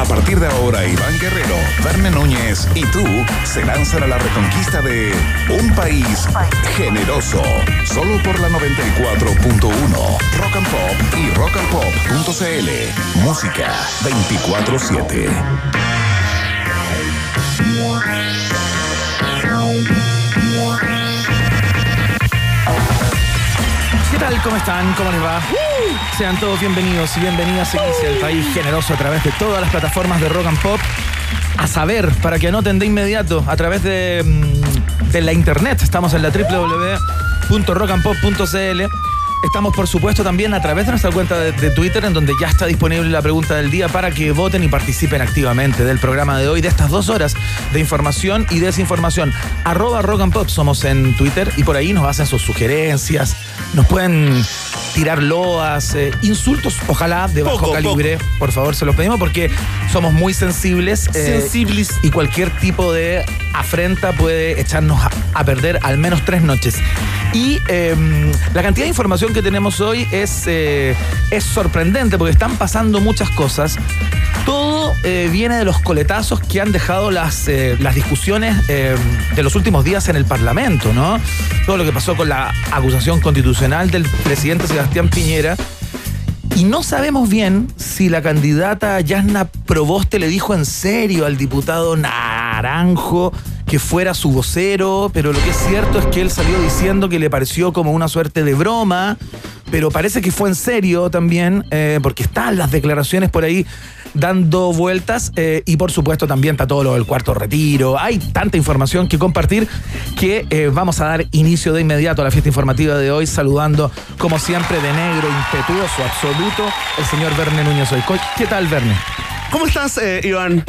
A partir de ahora, Iván Guerrero, Verne Núñez y tú se lanzan a la reconquista de un país generoso. Solo por la 94.1 Rock and Pop y rockandpop.cl. Música 24-7. ¿Cómo están? ¿Cómo les va? Sean todos bienvenidos y bienvenidas aquí al país generoso a través de todas las plataformas de Rock and Pop. A saber, para que anoten de inmediato, a través de, mm, de la internet. Estamos en la www.rockandpop.cl. Estamos, por supuesto, también a través de nuestra cuenta de, de Twitter, en donde ya está disponible la pregunta del día para que voten y participen activamente del programa de hoy, de estas dos horas de información y desinformación. Arroba Rock and Pop somos en Twitter y por ahí nos hacen sus sugerencias, nos pueden tirar loas, eh, insultos, ojalá de bajo Poco, calibre. Por favor, se los pedimos porque somos muy sensibles. eh, Sensibles. y cualquier tipo de afrenta puede echarnos a, a perder al menos tres noches. Y eh, la cantidad de información que tenemos hoy es, eh, es sorprendente porque están pasando muchas cosas. Todo eh, viene de los coletazos que han dejado las, las discusiones eh, de los últimos días en el Parlamento, ¿no? Todo lo que pasó con la acusación constitucional del presidente Sebastián Piñera. Y no sabemos bien si la candidata Yasna Proboste le dijo en serio al diputado Naranjo que fuera su vocero, pero lo que es cierto es que él salió diciendo que le pareció como una suerte de broma, pero parece que fue en serio también, eh, porque están las declaraciones por ahí dando vueltas eh, y por supuesto también está todo lo del cuarto retiro. Hay tanta información que compartir que eh, vamos a dar inicio de inmediato a la fiesta informativa de hoy saludando como siempre de negro, impetuoso, absoluto, el señor Verne Núñez. Co- ¿Qué tal Verne? ¿Cómo estás, Iván?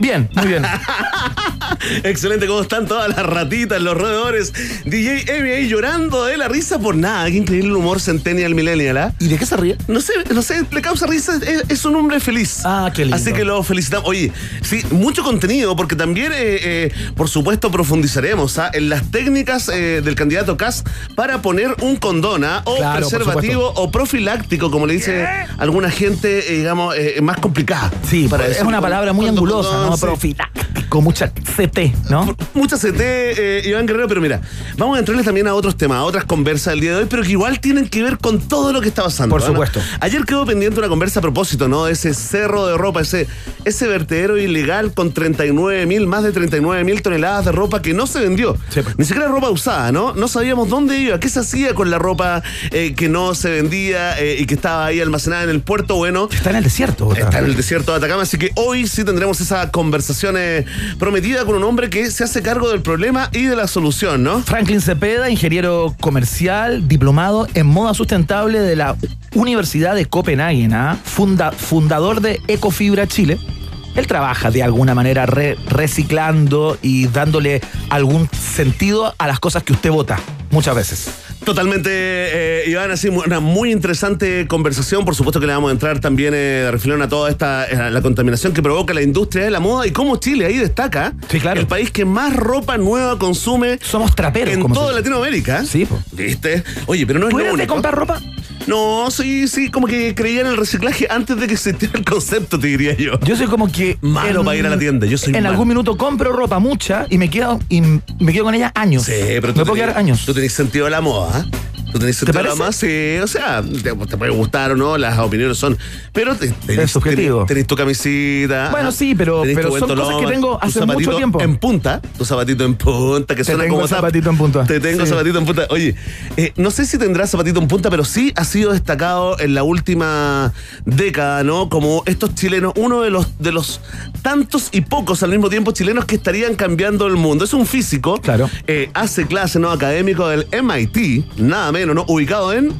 Bien, muy bien. Excelente, ¿cómo están todas las ratitas, los roedores? DJ Emi ahí llorando de la risa por nada. Qué increíble el humor centennial millennial, ¿ah? ¿Y de qué se ríe? No sé, no sé, le causa risa, es, es un hombre feliz. Ah, qué lindo. Así que lo felicitamos. Oye, sí, mucho contenido, porque también, eh, eh, por supuesto, profundizaremos ¿ah? en las técnicas eh, del candidato Kass para poner un condón, ¿ah? o Claro, preservativo o profiláctico, como le dice alguna gente, eh, digamos, eh, más complicada. Sí, para es decir una palabra muy angulosa, condón, ¿no? Sí. Profiláctico, mucha CT, ¿no? Mucha CT, eh, Iván Guerrero, pero mira, vamos a entrarles también a otros temas, a otras conversas del día de hoy, pero que igual tienen que ver con todo lo que está pasando. Por supuesto. Ayer quedó pendiente una conversa a propósito, ¿no? Ese cerro de ropa, ese, ese vertedero ilegal con 39 mil, más de 39 mil toneladas de ropa que no se vendió. Sí. Ni siquiera ropa usada, ¿no? No sabíamos dónde iba, qué se hacía con la ropa eh, que no se vendía eh, y que estaba ahí almacenada en el puerto. Bueno, Está en el desierto. ¿verdad? Está en el desierto de Atacama, así que hoy sí tendremos esa conversación eh, prometida con un hombre que se hace cargo del problema y de la solución, ¿no? Franklin Cepeda, ingeniero comercial, diplomado en moda sustentable de la Universidad de Copenhague, ¿ah? Funda- fundador de Ecofibra Chile. Él trabaja de alguna manera re- reciclando y dándole algún sentido a las cosas que usted vota, muchas veces. Totalmente, eh, Iván, así una muy interesante conversación. Por supuesto que le vamos a entrar también eh, de refilón a toda esta eh, la contaminación que provoca la industria de la moda y cómo Chile ahí destaca. Sí, claro. El país que más ropa nueva consume Somos traperos, en como toda. Latinoamérica. Sí. ¿Viste? Oye, pero no es ¿Tú lo de comprar ropa? No, sí, sí, como que creía en el reciclaje antes de que existiera el concepto, te diría yo. Yo soy como que. Malo en- para ir a la tienda, yo soy En malo. algún minuto compro ropa mucha y me quedo, y me quedo con ella años. Sí, pero me tú puedo tenés- quedar años. Tú tenés sentido de la moda, ¿eh? Tú tenés sentido moda, sí. O sea, te, te puede gustar o no, las opiniones son. Pero te, tenés, Es subjetivo. tenés- tenés tu camisita. Bueno, sí, pero- pero son cosas que tengo hace mucho tiempo. En punta, tu zapatito en punta, que Te suena tengo como zapatito en punta. Te tengo Sí. zapatito en punta. Oye, eh, no sé si tendrá zapatito en punta, pero sí ha sido destacado en la última década, ¿no? Como estos chilenos, uno de los, de los tantos y pocos al mismo tiempo chilenos que estarían cambiando el mundo. Es un físico. Claro. Eh, hace clase, ¿no? Académico del MIT, nada menos, ¿no? Ubicado en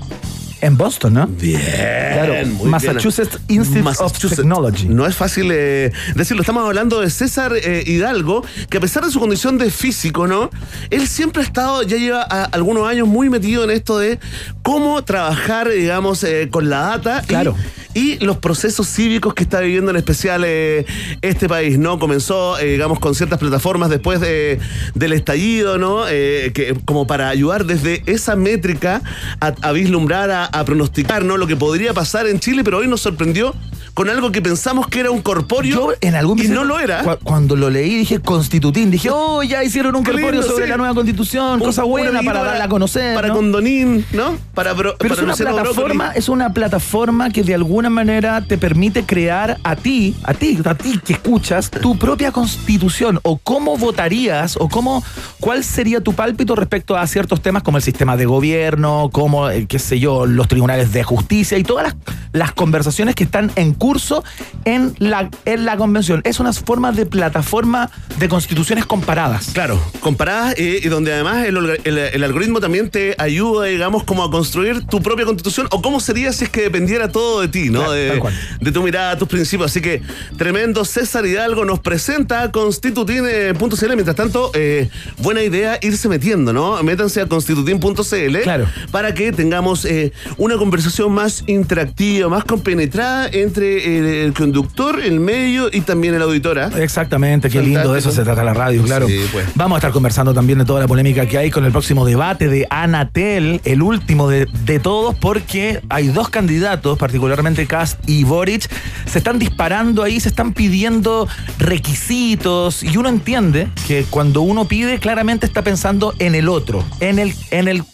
En Boston, ¿no? Bien. Claro, muy Massachusetts bien. Institute Massachusetts. of Technology. No es fácil eh, decirlo. Estamos hablando de César eh, Hidalgo, que a pesar de su condición de físico, ¿no? Él siempre ha estado, ya lleva a- algunos años muy metido en esto de cómo trabajar, digamos, eh, con la data. Claro. Y, los procesos cívicos que está viviendo en especial eh, este país, ¿no? Comenzó, eh, digamos, con ciertas plataformas después de, del estallido, ¿no? Eh, que, como para ayudar desde esa métrica a, a vislumbrar, a, a pronosticar, ¿no? Lo que podría pasar en Chile, pero hoy nos sorprendió con algo que pensamos que era un corpóreo Yo en algún y no lo era. cu- Cuando lo leí dije constitutín, dije, oh, ya hicieron un corpóreo lindo, sobre sí. la nueva constitución, Un- cosa buena para darla a conocer. Para ¿no? Condonín, ¿no? Para, Pero es para una Luciano plataforma, Brócoli. es una plataforma que de alguna manera te permite crear a ti, a ti, a ti que escuchas, tu propia constitución o cómo votarías o cómo, cuál sería tu pálpito respecto a ciertos temas como el sistema de gobierno, como, eh, qué sé yo, los tribunales de justicia y todas las, conversaciones que están en curso en la, en la convención. Es una forma de plataforma de constituciones comparadas. Claro, comparadas y donde además el- el algoritmo también te ayuda, digamos, como a construir tu propia constitución o cómo sería si es que dependiera todo de ti, ¿no? Claro, de, tu mirada, tus principios. Así que tremendo César Hidalgo nos presenta constitutine.cl. Mientras tanto, eh, buena idea irse metiendo, ¿no? Métanse a constitutin.cl Claro. para que tengamos eh, una conversación más interactiva, más compenetrada entre el, el conductor, el medio y también el auditora. Exactamente, qué lindo, de eso se trata la radio, claro. Sí, pues. Vamos a estar conversando también de toda la polémica que hay con el próximo debate de Anatel, el último de, de todos, porque hay dos candidatos, particularmente Cast y Boric, se están disparando ahí, se están pidiendo requisitos, y uno entiende que cuando uno pide, claramente está pensando en el otro, en el, en el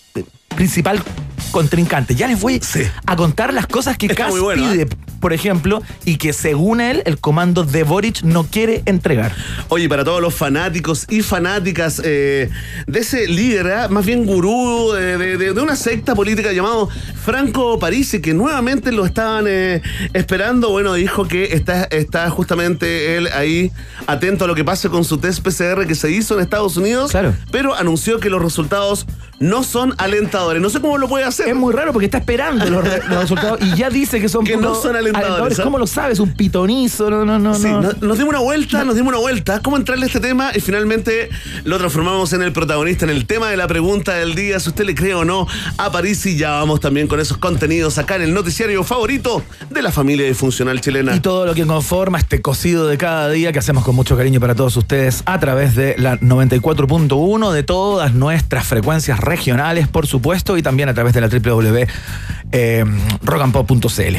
principal contrincante. Ya les voy Sí. a contar las cosas que muy bueno, pide, ¿eh? Por ejemplo, y que según él, el comando de Boric no quiere entregar. Oye, para todos los fanáticos y fanáticas eh, de ese líder, ¿ah? más bien gurú de, de- de- de una secta política llamado Franco Parisi, que nuevamente lo estaban eh, esperando, bueno, dijo que está, está justamente él ahí atento a lo que pase con su test PCR que se hizo en Estados Unidos, Claro. pero anunció que los resultados no son alentadores. No sé cómo lo puede hacer. Es muy raro porque está esperando los, re- los resultados y ya dice que son Que no son alentadores. ¿Cómo lo sabes? Un pitonizo, no, no, no. Sí, no. no- nos dimos una vuelta, nos dimos una vuelta. ¿Cómo entrarle a este tema? Y finalmente lo transformamos en el protagonista, en el tema de la pregunta del día. Si usted le cree o no a París, y ya vamos también con esos contenidos acá en el noticiario favorito de la familia disfuncional chilena. Y todo lo que conforma este cocido de cada día que hacemos con mucho cariño para todos ustedes a través de la 94.1, de todas nuestras frecuencias regionales, por supuesto, y también a través de la www.rockandpop.cl.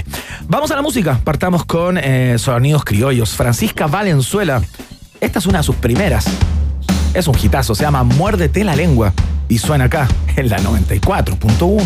Vamos a la música. Partamos con eh, sonidos criollos. Francisca Valenzuela. Esta es una de sus primeras. Es un hitazo, se llama Muérdete la lengua. Y suena acá en la 94.1.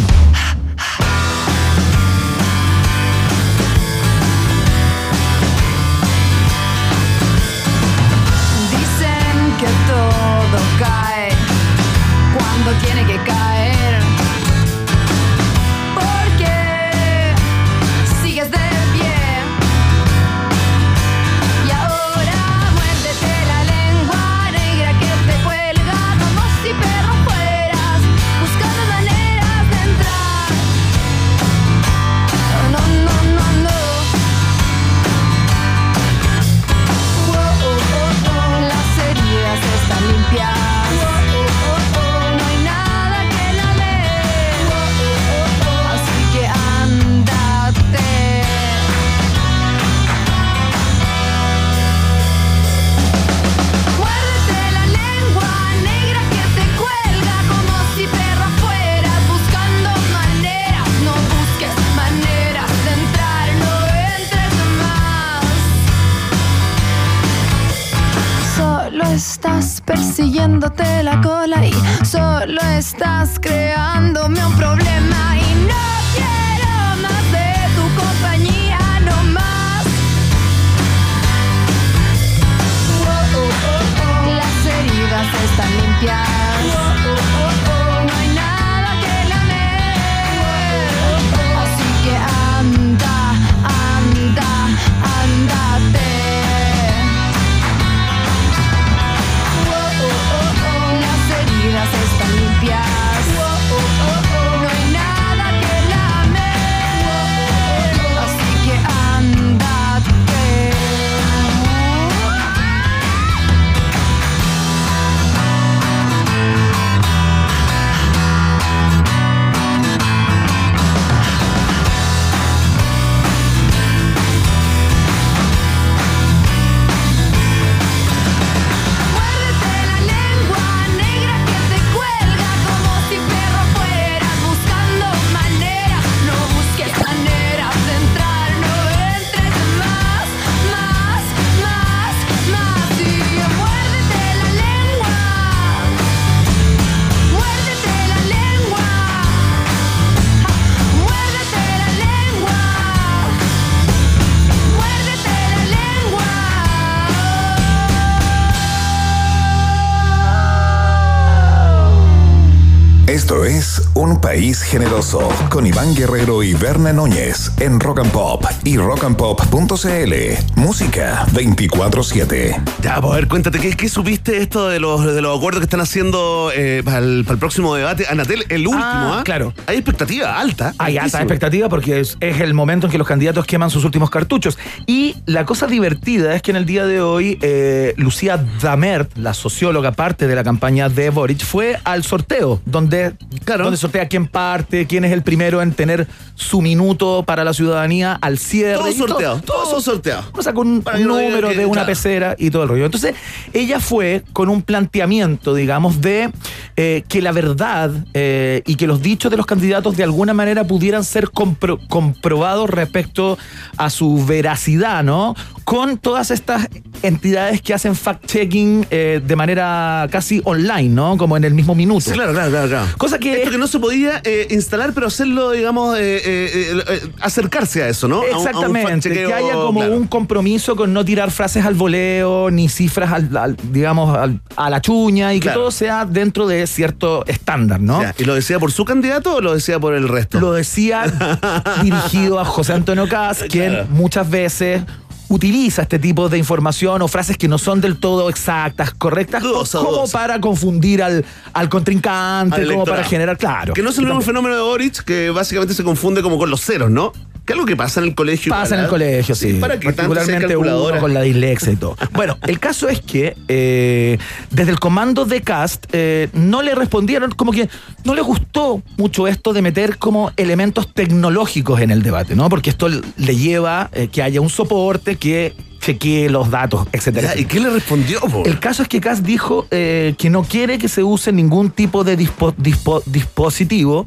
País Generoso con Iván Guerrero y Berna Núñez en Rock and Pop y rockandpop.cl. Música 24-7. Ya, pues a ver, cuéntate, ¿qué, qué supiste esto de los, de los acuerdos que están haciendo eh, para, el, para el próximo debate? Anatel, el último, Ah, ¿ah? claro. Hay expectativa alta. Hay alta expectativa porque es, es el momento en que los candidatos queman sus últimos cartuchos. Y la cosa divertida es que en el día de hoy, eh, Lucía Damert, la socióloga parte de la campaña de Boric, fue al sorteo, donde, Claro. donde sortea quién parte, quién es el primero en tener su minuto para la ciudadanía al cierre. Todo sorteado, todo sorteado. Uno saca un, Para un no número de una claro. pecera y todo el rollo. Entonces, ella fue con un planteamiento, digamos, de eh, que la verdad eh, y que los dichos de los candidatos de alguna manera pudieran ser compro- comprobados respecto a su veracidad, ¿no? Con todas estas entidades que hacen fact-checking eh, de manera casi online, ¿no? Como en el mismo minuto. Sí, claro, claro, claro. claro. Cosa que Esto que no se podía eh, instalar, pero hacerlo, digamos, eh, eh, acercarse a eso, ¿no? A un- a un Exactamente, que haya como claro. un compromiso con no tirar frases al voleo, ni cifras, al, al- digamos, al- a la chuña, y que Claro. todo sea dentro de cierto estándar, ¿no? ¿Y lo decía por su candidato o lo decía por el resto? Lo decía dirigido a José Antonio Caz, quien Claro. muchas veces utiliza este tipo de información o frases que no son del todo exactas, correctas, Dudosa, como dudosa. para confundir al, al contrincante, Al como para generar, claro. Que no es el mismo fenómeno de Boric, que básicamente se confunde como con los ceros, ¿no? Que es algo que pasa en el colegio. Pasa en el colegio, sí. ¿Para qué sea Particularmente uno con la dislexia y todo. Bueno, el caso es que eh, desde el comando de Cast eh, no le respondieron, como que no le gustó mucho esto de meter como elementos tecnológicos en el debate, ¿no? Porque esto le lleva eh, que haya un soporte que chequee los datos, etcétera. Ya, ¿Y qué le respondió, po? El caso es que Kass dijo eh, que no quiere que se use ningún tipo de dispo- dispo- dispositivo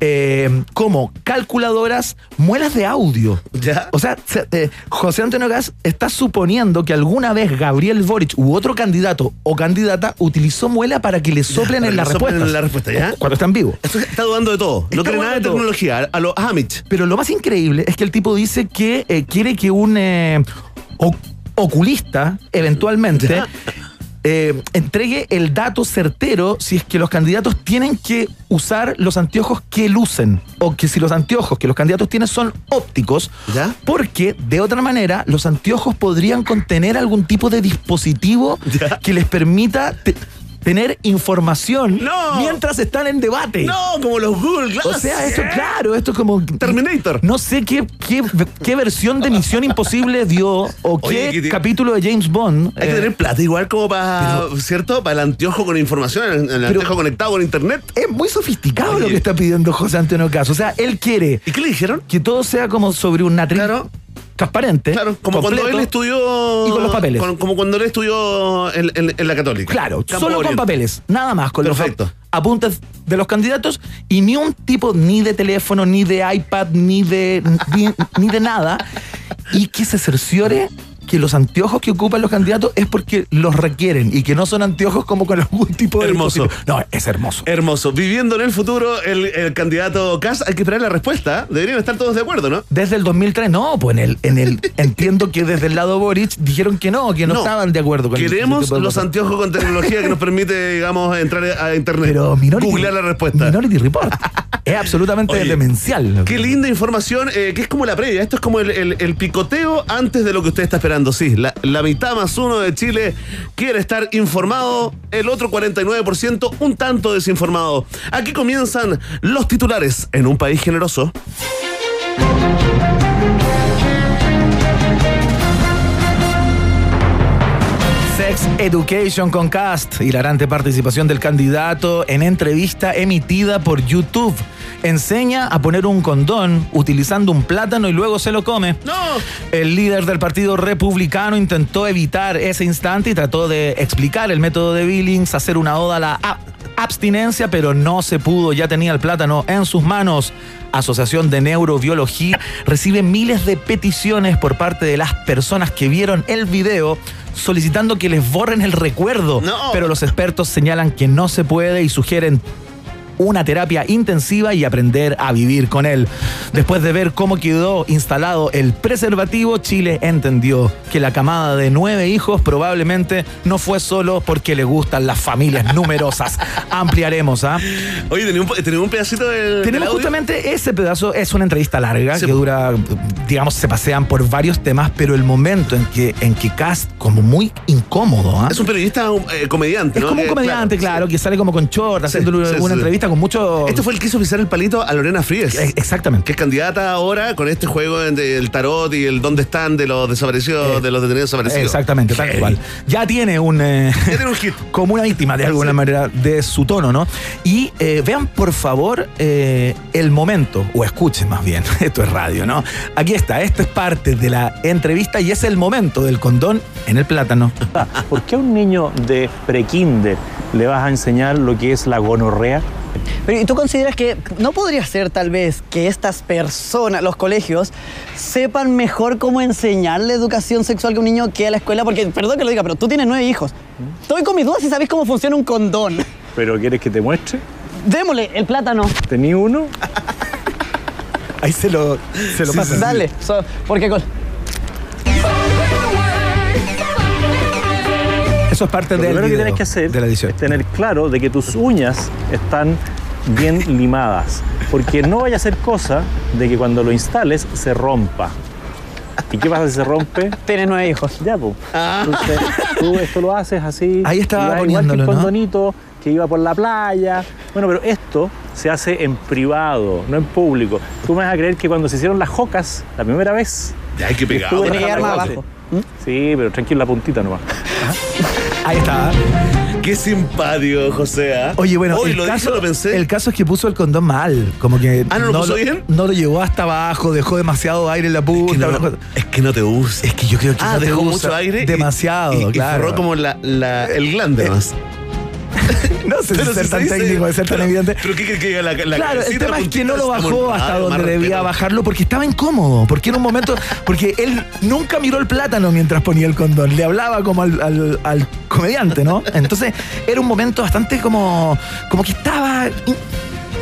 eh, como calculadoras, muelas de audio. Ya. O sea, se- eh, José Antonio Gas está suponiendo que alguna vez Gabriel Boric u otro candidato o candidata utilizó muela para que le soplen para en la soplen respuesta. en la respuesta, ¿ya? Cuando están vivos. Esto está dudando de todo. No Está cree nada de tecnología. A los Amish. Pero lo más increíble es que el tipo dice que quiere que un oculista, eventualmente, eh, entregue el dato certero si es que los candidatos tienen que usar los anteojos que lucen o que si los anteojos que los candidatos tienen son ópticos, ¿Ya? porque de otra manera los anteojos podrían contener algún tipo de dispositivo Ya. que les permita tener información No. mientras están en debate. No, como los Google Glass. O sea, esto, claro, esto es como. Terminator. No sé qué, qué, qué versión de Misión Imposible dio o Oye, qué capítulo de James Bond. Hay que eh, tener plata igual como para, ¿cierto? Para el anteojo con información, el, anteojo conectado con internet. es muy sofisticado Oye. lo que está pidiendo José Antonio Caso. O sea, él quiere ¿Y qué le dijeron? que todo sea como sobre un atril Claro. Transparente. Claro, como cuando él estudió. Y con los papeles. con- como cuando él estudió en, en- en la Católica. Claro, Campo solo con papeles, nada más, con Perfecto. los ap- apuntes de los candidatos y ni un tipo ni de teléfono, ni de iPad, ni de ni, ni de nada. Y que se cerciore que los anteojos que ocupan los candidatos es porque los requieren y que no son anteojos como con algún tipo de Hermoso. dispositivo. No, es hermoso. Hermoso. Viviendo en el futuro, el, el candidato Kass, hay que esperar la respuesta. Deberían estar todos de acuerdo, ¿no? Desde el 2003, no, pues en el, en el entiendo que desde el lado Boric dijeron que no, que no, No. estaban de acuerdo con Queremos los anteojos con tecnología que nos permite, digamos, entrar a internet. Pero Minority, Googlear la respuesta. Minority Report. es absolutamente Oye, demencial. Qué linda información, eh, que es como la previa. Esto es como el, el- el picoteo antes de lo que usted está esperando. Sí, la, la mitad más uno de Chile quiere estar informado, el otro 49% un tanto desinformado. Aquí comienzan los titulares en un país generoso. Sex Education con Cast, hilarante participación del candidato en entrevista emitida por YouTube. Enseña a poner un condón utilizando un plátano y luego se lo come. ¡No! El líder del Partido Republicano intentó evitar ese instante y trató de explicar el método de Billings, hacer una oda a la abstinencia, pero no se pudo, ya tenía el plátano en sus manos. Asociación de Neurobiología recibe miles de peticiones por parte de las personas que vieron el video solicitando que les borren el recuerdo, No. pero los expertos señalan que no se puede y sugieren una terapia intensiva y aprender a vivir con él. Después de ver cómo quedó instalado el preservativo, Chile entendió que la camada de nueve hijos probablemente no fue solo porque le gustan las familias numerosas. Ampliaremos, ¿ah? Oye, tenemos un, tenemos un pedacito del. Tenemos audio? justamente ese pedazo, es una entrevista larga que dura, digamos, se pasean por varios temas, pero el momento en que, en que Cast, como muy incómodo, ¿ah? Es un periodista un, eh, comediante, Es ¿no? como un Que, comediante, claro, que sale como con short, haciendo sí, una sí. Entrevista con mucho. Este fue el que hizo pisar el palito a Lorena Fríes. Eh, Exactamente. que es candidata ahora con este juego del tarot y el dónde están de los desaparecidos, Eh, de los detenidos desaparecidos. Exactamente, tal cual. Ya tiene un. eh, Ya tiene un hit. como una víctima de alguna Sí. manera de su tono, ¿no? Y eh, vean por favor eh, el momento, o escuchen más bien, esto es radio, ¿no? Aquí está, esto es parte de la entrevista y es el momento del condón en el plátano. ¿Por qué a un niño de prekinder le vas a enseñar lo que es la gonorrea? Pero, ¿y tú consideras que no podría ser tal vez que estas personas, los colegios, sepan mejor cómo enseñarle educación sexual que un niño que a la escuela? Porque, perdón que lo diga, pero tú tienes nueve hijos. Estoy con mis dudas si sabes cómo funciona un condón. ¿Pero quieres que te muestre? Démosle el plátano. ¿Tení uno? Ahí se lo, se lo pasa. Dale. So- porque con... Eso es parte Lo del primero que tienes que hacer de la edición. es tener claro de que tus uñas están bien limadas. Porque no vaya a ser cosa de que cuando lo instales se rompa. ¿Y qué pasa si se rompe? Tienes nueve hijos. Ya, pues. Entonces, tú esto lo haces así. Ahí estaba vas igual que poniéndolo, el ¿no? condonito que iba por la playa. Bueno, pero esto se hace en privado, no en público. Tú me vas a creer que cuando se hicieron las jocas, la primera vez. Ya hay que pegar. que más la abajo. Sí, pero tranquilo, la puntita nomás. Ahí está. Qué simpático, José. ¿ah? Oye, bueno, Hoy el, lo dije, caso, lo pensé. el caso es que puso el condón mal. Como que. Ah, ¿no lo puso bien? No lo llevó hasta abajo, dejó demasiado aire en la Es que punta. no, es que no te usa. Es que yo creo que Ah, no te dejó usa mucho aire. y- Demasiado, y, y claro. forró como la, la- el glande más. no sé si ser tan dice- técnico, de ser tan pero- evidente. Pero ¿qué quiere que la, la Claro, el tema es que no lo bajó hasta donde debía bajarlo porque estaba incómodo. Porque era un momento. Porque él nunca miró el plátano mientras ponía el condón. Le hablaba como al, al- al comediante, ¿no? Entonces era un momento bastante como. como que estaba in-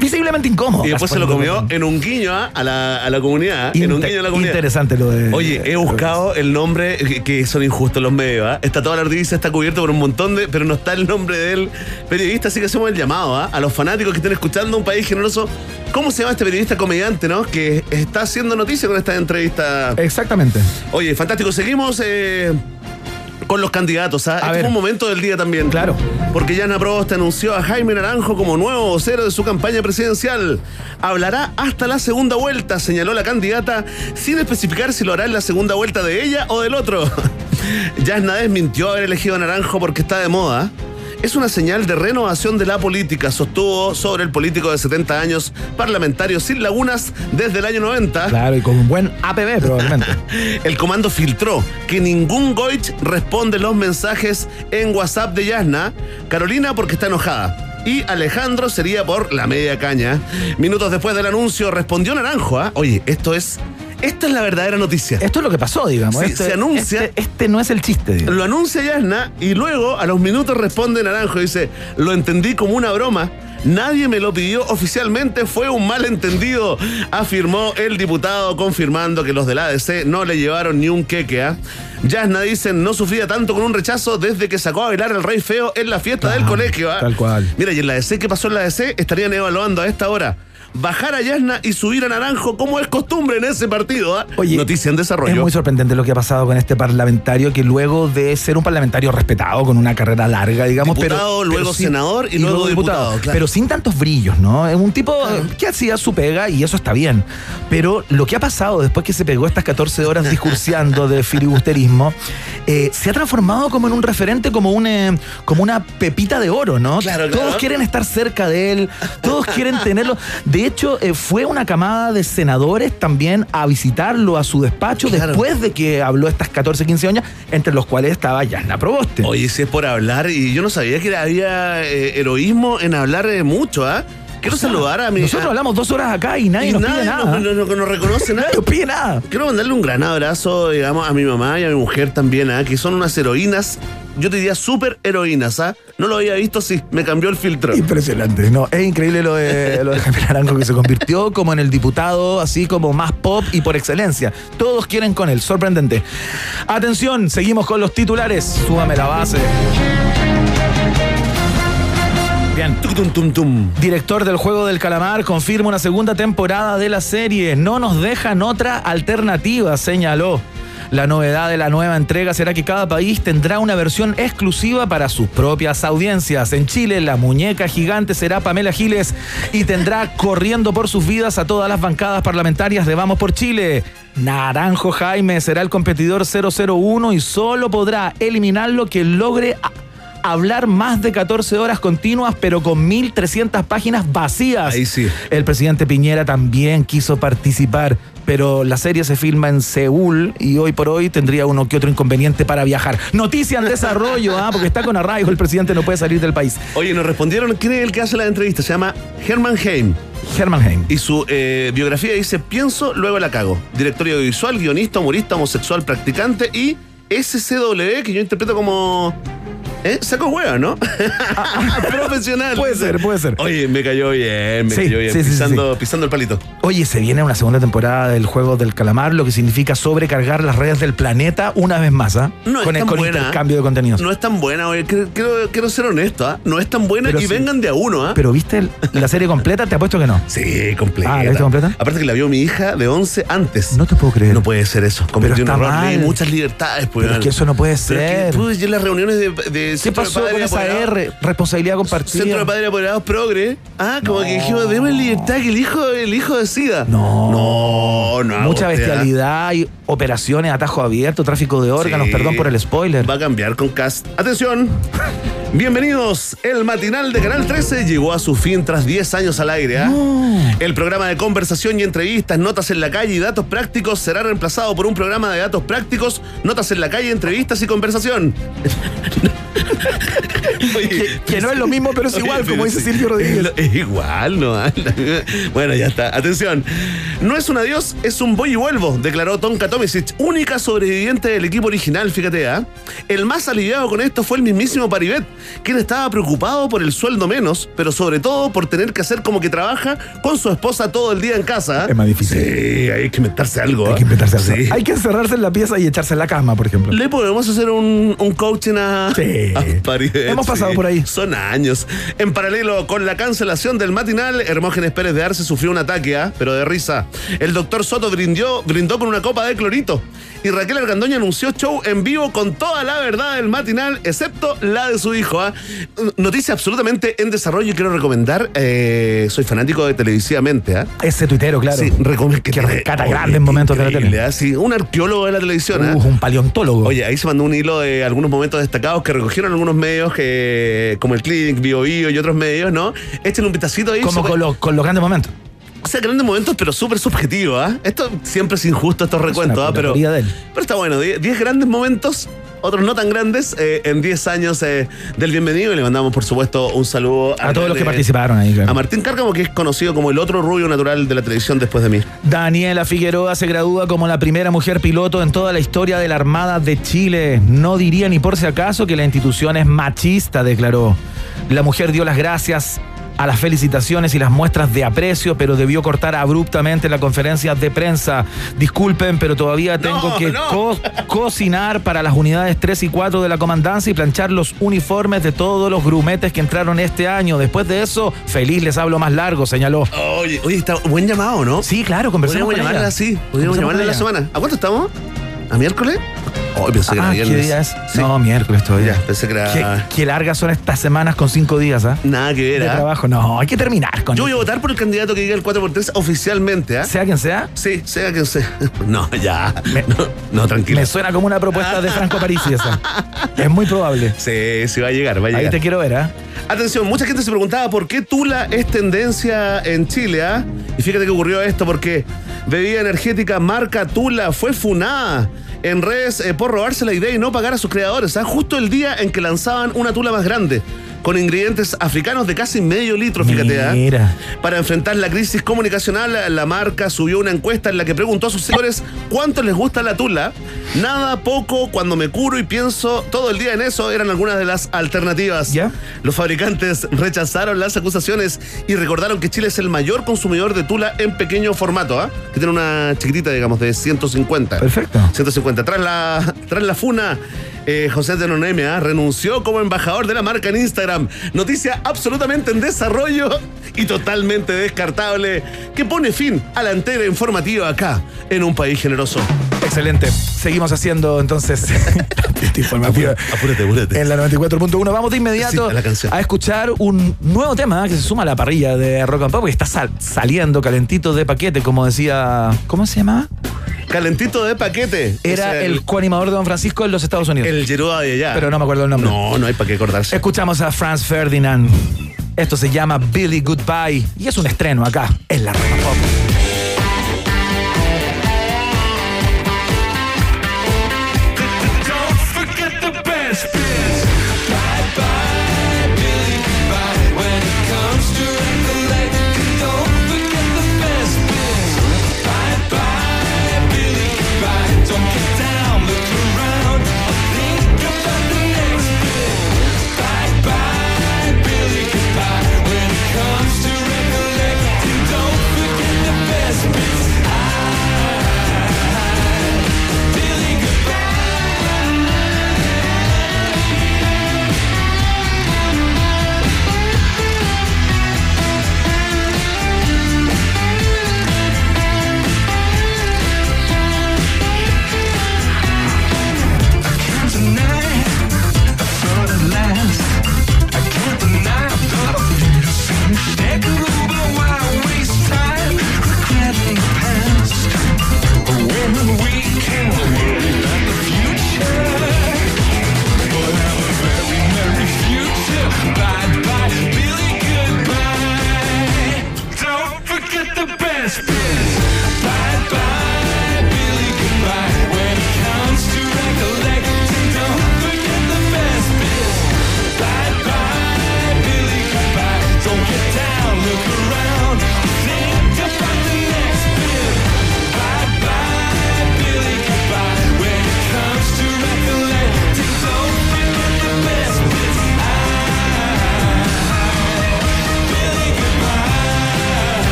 visiblemente incómodo. Y después se lo comió en un guiño ¿ah? a, la, a la comunidad. ¿ah? En un Inte- guiño a la comunidad. Interesante lo de. Oye, he buscado el nombre que, que son injustos los medios. ¿ah? Está toda la noticia, está cubierto por un montón de. Pero no está el nombre del periodista, así que hacemos el llamado ¿ah? a los fanáticos que estén escuchando un país generoso. ¿Cómo se llama este periodista comediante, no? Que está haciendo noticia con esta entrevista. Exactamente. Oye, fantástico. Seguimos eh, con los candidatos. ¿ah? Este fue un momento del día también. Claro. Porque Yana Proboste anunció a Jaime Naranjo como nuevo vocero de su campaña presidencial. Hablará hasta la segunda vuelta, señaló la candidata, sin especificar si lo hará en la segunda vuelta de ella o del otro. Yasna desmintió haber elegido a Naranjo porque está de moda. Es una señal de renovación de la política, sostuvo sobre el político de 70 años, parlamentario sin lagunas desde el año 90. Claro, y con un buen APB probablemente. El comando filtró que ningún Goich responde los mensajes en WhatsApp de Yasna. Carolina porque está enojada. Y Alejandro sería por la media caña. Minutos después del anuncio respondió Naranjo. ¿ah? Oye, esto es. Esta es la verdadera noticia. Esto es lo que pasó, digamos. Sí, Este- se anuncia- Este, este no es el chiste. digamos. Lo anuncia Yasna y luego a los minutos responde Naranjo. Dice, lo entendí como una broma. Nadie me lo pidió oficialmente, fue un malentendido, afirmó el diputado, confirmando que los de la ADC no le llevaron ni un queque. ¿ah? Yasna dicen no sufría tanto con un rechazo desde que sacó a bailar al rey feo en la fiesta del colegio. ¿ah? tal cual. Mira, y en la ADC, ¿qué pasó en la ADC? Estarían evaluando a esta hora. Bajar a Yasna y subir a Naranjo, como es costumbre en ese partido. ¿ah? Oye, Noticia en desarrollo. Es muy sorprendente lo que ha pasado con este parlamentario que luego de ser un parlamentario respetado con una carrera larga, digamos, Diputado, pero luego senador y luego diputado, claro. pero sin tantos brillos, ¿no? Es un tipo que hacía su pega y eso está bien. Pero lo que ha pasado después que se pegó estas 14 horas discursiando de filibusterismo, eh, se ha transformado como en un referente, como un eh, como una pepita de oro, ¿no? Claro, claro. Todos quieren estar cerca de él, todos quieren tenerlo. De hecho, eh, fue una camada de senadores también a visitarlo a su despacho Claro. después de que habló estas 14, 15 años, entre los cuales estaba Yasna Proboste. Oye, si es por hablar, y yo no sabía que había eh, heroísmo en hablar eh, mucho, ¿ah? Quiero saludar a mi. Nosotros a- hablamos dos horas acá y nadie y nos nadie pide nada. No, no- no reconoce nada. Nadie nos pide nada. Quiero mandarle un gran abrazo, digamos, a mi mamá y a mi mujer también, ¿ah? que son unas heroínas yo te diría super heroínas, ¿ah? No lo había visto, sí, me cambió el filtro. Impresionante, no, es increíble lo de, lo de Jaime Naranjo que se convirtió como en el diputado así como más pop y por excelencia. Todos quieren con él, sorprendente. Atención, seguimos con los titulares. Súbame la base. Bien. Tum, tum, tum. Director del Juego del Calamar confirma una segunda temporada de la serie. No nos dejan otra alternativa, señaló. La novedad de la nueva entrega será que cada país tendrá una versión exclusiva para sus propias audiencias. En Chile, la muñeca gigante será Pamela Giles y tendrá corriendo por sus vidas a todas las bancadas parlamentarias de Vamos por Chile. Naranjo Jaime será el competidor 001 y solo podrá eliminarlo quien logre a- hablar más de 14 horas continuas, pero con 1.300 páginas vacías. Ahí sí. El presidente Piñera también quiso participar, pero la serie se filma en Seúl y hoy por hoy tendría uno que otro inconveniente para viajar. Noticia en desarrollo, ¿ah? porque está con arraigo, el presidente no puede salir del país. Oye, nos respondieron quién es el que hace la entrevista. Se llama Herman Heim. Herman Heim. Y su eh, biografía dice: Pienso, luego la cago. Director audiovisual, guionista, humorista, homosexual, practicante y SCW, que yo interpreto como. ¿Eh? Saco hueá, ¿no? Profesional. Puede ser, puede ser. Oye, me cayó bien, me Sí, cayó bien. sí, sí, pisando, pisando el palito. Oye, se viene una segunda temporada del juego del calamar, lo que significa sobrecargar las redes del planeta una vez más, ¿ah? No con es el tan con buena. intercambio de contenidos. No es tan buena, oye. Quiero, ser honesto, ¿ah? No es tan buena Pero y vengan de a uno, ¿ah? Pero viste el- la serie completa, te apuesto que no. Sí, completa. Ah, ¿la viste completa? Aparte que la vio mi hija de 11 antes. No te puedo creer. No puede ser eso. Cometió un está error. muchas libertades, pues. Pero es que eso no puede Pero es que, ser. pues, yo en las reuniones de, de ¿Qué Centro de pasó con esa R? Responsabilidad compartida. Centro de Padres Apoderados Progre. Ah, como que dijimos, démosle libertad que el hijo, el hijo decida. No. No, no. Mucha ¿ah? bestialidad y operaciones, atajo abierto, tráfico de órganos, Sí. perdón por el spoiler. Va a cambiar con cast. Atención. Bienvenidos. El matinal de Canal 13 llegó a su fin tras 10 años al aire. ¿ah? El programa de conversación y entrevistas, notas en la calle y datos prácticos será reemplazado por un programa de datos prácticos, notas en la calle, entrevistas y conversación. Oye, Que, que no es lo mismo, pero es Oye, igual, pero como dice sí, Silvio Rodríguez. Es, igual, ¿no? bueno, ya está. Atención. No es un adiós, es un voy y vuelvo, declaró Tonka Única sobreviviente del equipo original, fíjate, ¿ah? El más aliviado con esto fue el mismísimo Paribet, quien estaba preocupado por el sueldo menos, pero sobre todo por tener que hacer como que trabaja con su esposa todo el día en casa. ¿ah? Es más difícil. Sí, hay que inventarse algo. Hay ¿ah? que inventarse algo. Sí. Hay que encerrarse en la pieza y echarse en la cama, por ejemplo. Le podemos hacer un, un coaching a, Sí. a Paribet, Hemos pasado por ahí. Son años. En paralelo con la cancelación del matinal, Hermógenes Pérez de Arce sufrió un ataque, ¿ah? pero de risa. El doctor Soto brindó, brindó con una copa de Y Raquel Argandoña anunció show en vivo con toda la verdad del matinal, excepto la de su hijo. ¿ah? Noticia absolutamente en desarrollo y quiero recomendar. eh, soy fanático de televisivamente. ¿ah? Ese tuitero, claro. Sí, recomiendo que tiene- rescata grandes momentos de la tele. ¿ah? Sí, un arqueólogo de la televisión. Uh, un paleontólogo. Oye, ahí se mandó un hilo de algunos momentos destacados que recogieron algunos medios que, como el Clinic, Bio, Bio y otros medios, ¿no? Echen un pitacito ahí. como sobre- con los, con los grandes momentos. O sea, grandes momentos, pero súper subjetivo, ¿ah? Esto siempre es injusto, estos recuentos, ¿ah? Pero, pero está bueno, 10 grandes momentos, otros no tan grandes, eh, en 10 años eh, del bienvenido. Y le mandamos, por supuesto, un saludo A todos los que participaron ahí, claro. A Martín Cárcamo, que es conocido como el otro rubio natural de la televisión después de mí. Daniela Figueroa se gradúa como la primera mujer piloto en toda la historia de la Armada de Chile. No diría ni por si acaso que la institución es machista, declaró. La mujer dio las gracias a las felicitaciones y las muestras de aprecio, pero debió cortar abruptamente la conferencia de prensa. Disculpen, pero todavía tengo No, que no. co- cocinar para las unidades 3 y 4 de la comandancia y planchar los uniformes de todos los grumetes que entraron este año. Después de eso, feliz les hablo más largo, señaló. Oye, oye, está buen llamado, ¿no? Sí, claro, conversamos Podríamos con llamarla así. Podríamos llamarla en la semana. ¿A cuánto estamos? ¿A miércoles? Oh, pensé que era Ah, viernes. ¿qué día es? Sí. No, miércoles todavía. Ya, pensé que era- Qué, qué largas son estas semanas con cinco días, ¿ah? Nada que ver, De ¿ah? trabajo. No, hay que terminar con Yo voy a votar por el candidato que diga el 4x3 oficialmente, ¿ah? Sea quien sea, Sí, sea quien sea. No, ya. No, no, tranquilo. me suena como una propuesta de Franco Parisi esa. Es muy probable. Sí, sí va a llegar, va a Ahí llegar. te quiero ver, ¿ah? Atención, mucha gente se preguntaba por qué Tula es tendencia en Chile, ¿ah? Y fíjate que ocurrió esto, porque bebida energética marca Tula fue funada en redes eh, por robarse la idea y no pagar a sus creadores, ¿ah? Justo el día en que lanzaban una Tula más grande. Con ingredientes africanos de casi medio litro, fíjate. ¿ah? Mira. Para enfrentar la crisis comunicacional, la marca subió una encuesta en la que preguntó a sus seguidores cuánto les gusta la tula. Nada, poco, cuando me curo y pienso todo el día en eso, eran algunas de las alternativas. ¿Ya? Los fabricantes rechazaron las acusaciones y recordaron que Chile es el mayor consumidor de tula en pequeño formato, ¿ah? que tiene una chiquitita, digamos, de 150. Perfecto. 150. Tras la, tras la funa, eh, José de Noneme ¿ah? renunció como embajador de la marca en Instagram. Noticia absolutamente en desarrollo y totalmente descartable que pone fin a la entera informativa acá, en un país generoso. Excelente. Seguimos haciendo entonces esta informativa. Apúrate, apúrate. En la 94.1 vamos de inmediato Sí, a la canción. a escuchar un nuevo tema que se suma a la parrilla de Rock and Pop que está sal- saliendo calentito de paquete, como decía. ¿Cómo se llamaba? Calentito de paquete. Era el coanimador de Don Francisco en los Estados Unidos. el Yeruda de allá. Pero no me acuerdo el nombre. No, no hay para qué acordarse. Escuchamos a Franz Ferdinand. Esto se llama Billy Goodbye y es un estreno acá en la and Pop.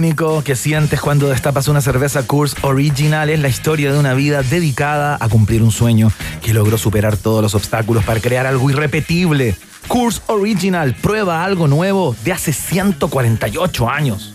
Único que sientes cuando destapas una cerveza Coors Original es la historia de una vida dedicada a cumplir un sueño que logró superar todos los obstáculos para crear algo irrepetible. Coors Original, prueba algo nuevo de hace 148 años.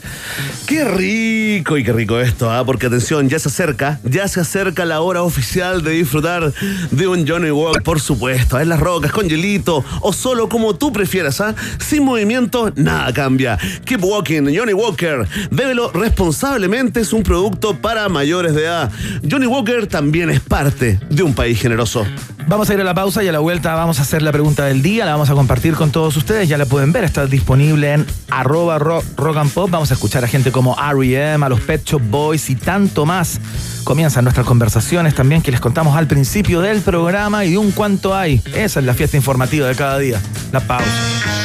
Qué rico y qué rico esto, ¿ah? Porque atención, ya se acerca, ya se acerca la hora oficial de disfrutar de un Johnny Walker, por supuesto, en las rocas, con hielito o solo como tú prefieras, ¿ah? Sin movimiento, nada cambia. Keep walking, Johnny Walker. Bébelo responsablemente, es un producto para mayores de edad. Johnny Walker también es parte de un país generoso. Vamos a ir a la pausa y a la vuelta vamos a hacer la pregunta del día, la vamos a compartir con todos ustedes, ya la pueden ver, está disponible en arroba rock, rock and pop, vamos a escuchar a gente como R.E.M., a los Pet Shop Boys y tanto más. Comienzan nuestras conversaciones también que les contamos al principio del programa y de un cuánto hay. Esa es la fiesta informativa de cada día. La pausa.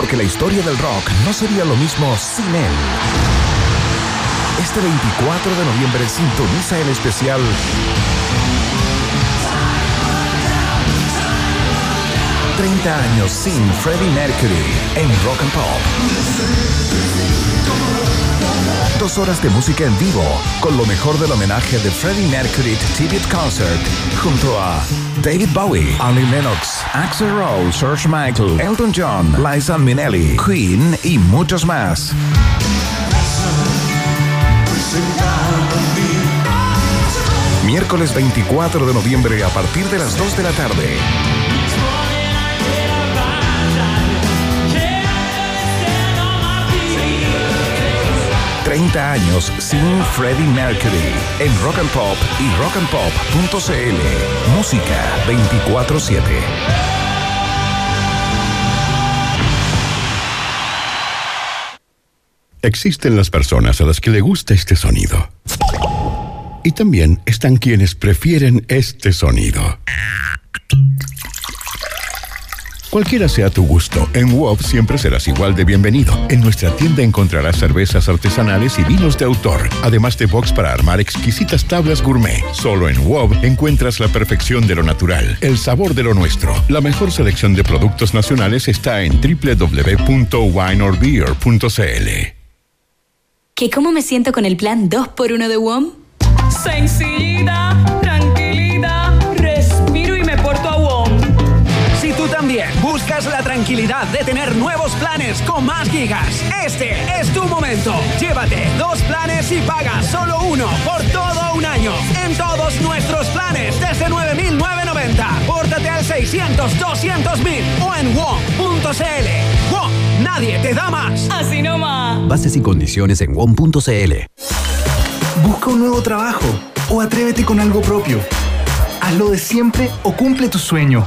Porque la historia del rock no sería lo mismo sin él. Este 24 de noviembre sintoniza el especial ...30 años sin Freddie Mercury en Rock and Pop. Dos horas de música en vivo con lo mejor del homenaje de Freddie Mercury Tribute Concert junto a David Bowie, Annie Lennox, Axel Rose, George Michael, Elton John, Liza Minnelli, Queen y muchos más. Miércoles 24 de noviembre a partir de las 2 de la tarde. ...30 años sin Freddie Mercury... ...en Rock and Pop y rockandpop.cl... ...música 24-7... Existen las personas a las que le gusta este sonido. Y también están quienes prefieren este sonido. Cualquiera sea tu gusto, en WOB siempre serás igual de bienvenido. En nuestra tienda encontrarás cervezas artesanales y vinos de autor, además de box para armar exquisitas tablas gourmet. Solo en WOB encuentras la perfección de lo natural, el sabor de lo nuestro. La mejor selección de productos nacionales está en www.wineorbeer.cl. ¿Qué cómo me siento con el plan 2x1 de WOM? Sencillita, tranquilidad de tener nuevos planes con más gigas, este es tu momento. Llévate dos planes y paga solo uno por todo un año en todos nuestros planes desde 9.990. Pórtate al 600 200.000 o en WOM.cl. WOM, nadie te da más. Así nomás. Bases y condiciones en WOM.cl. Busca un nuevo trabajo o atrévete con algo propio. Hazlo de siempre o cumple tu sueño.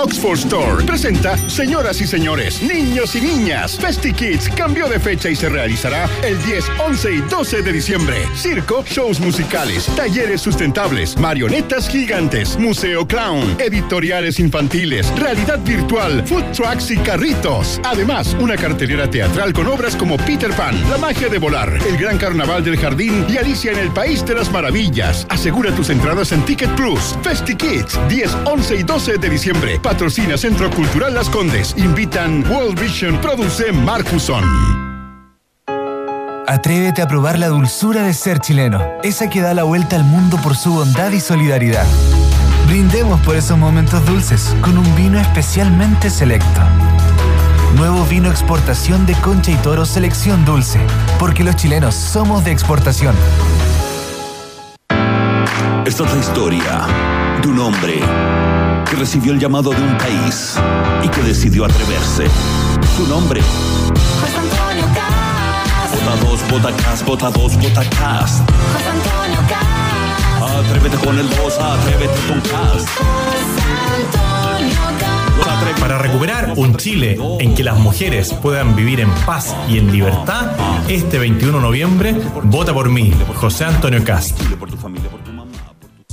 Oxford Store presenta, señoras y señores, niños y niñas, Festi Kids cambió de fecha y se realizará el 10, 11 y 12 de diciembre. Circo, shows musicales, talleres sustentables, marionetas gigantes, museo clown, editoriales infantiles, realidad virtual, food trucks y carritos. Además, una cartelera teatral con obras como Peter Pan, La magia de volar, El gran carnaval del jardín y Alicia en el país de las maravillas. Asegura tus entradas en Ticket Plus. Festi Kids, 10, 11 y 12 de diciembre. Patrocina Centro Cultural Las Condes. Invitan World Vision. Produce Marcuson. Atrévete a probar la dulzura de ser chileno, esa que da la vuelta al mundo por su bondad y solidaridad. Brindemos por esos momentos dulces con un vino especialmente selecto. Nuevo vino exportación de Concha y Toro Selección Dulce, porque los chilenos somos de exportación. Esta es la historia de un hombre que recibió el llamado de un país y que decidió atreverse. su nombre. José Antonio Cast. Vota dos, vota cast, vota dos, vota cast. José Antonio Cast. Atrévete con el 2, atrévete con cast. José Antonio Cast. Para recuperar un Chile en que las mujeres puedan vivir en paz y en libertad, este 21 de noviembre, vota por mí, José Antonio Cast.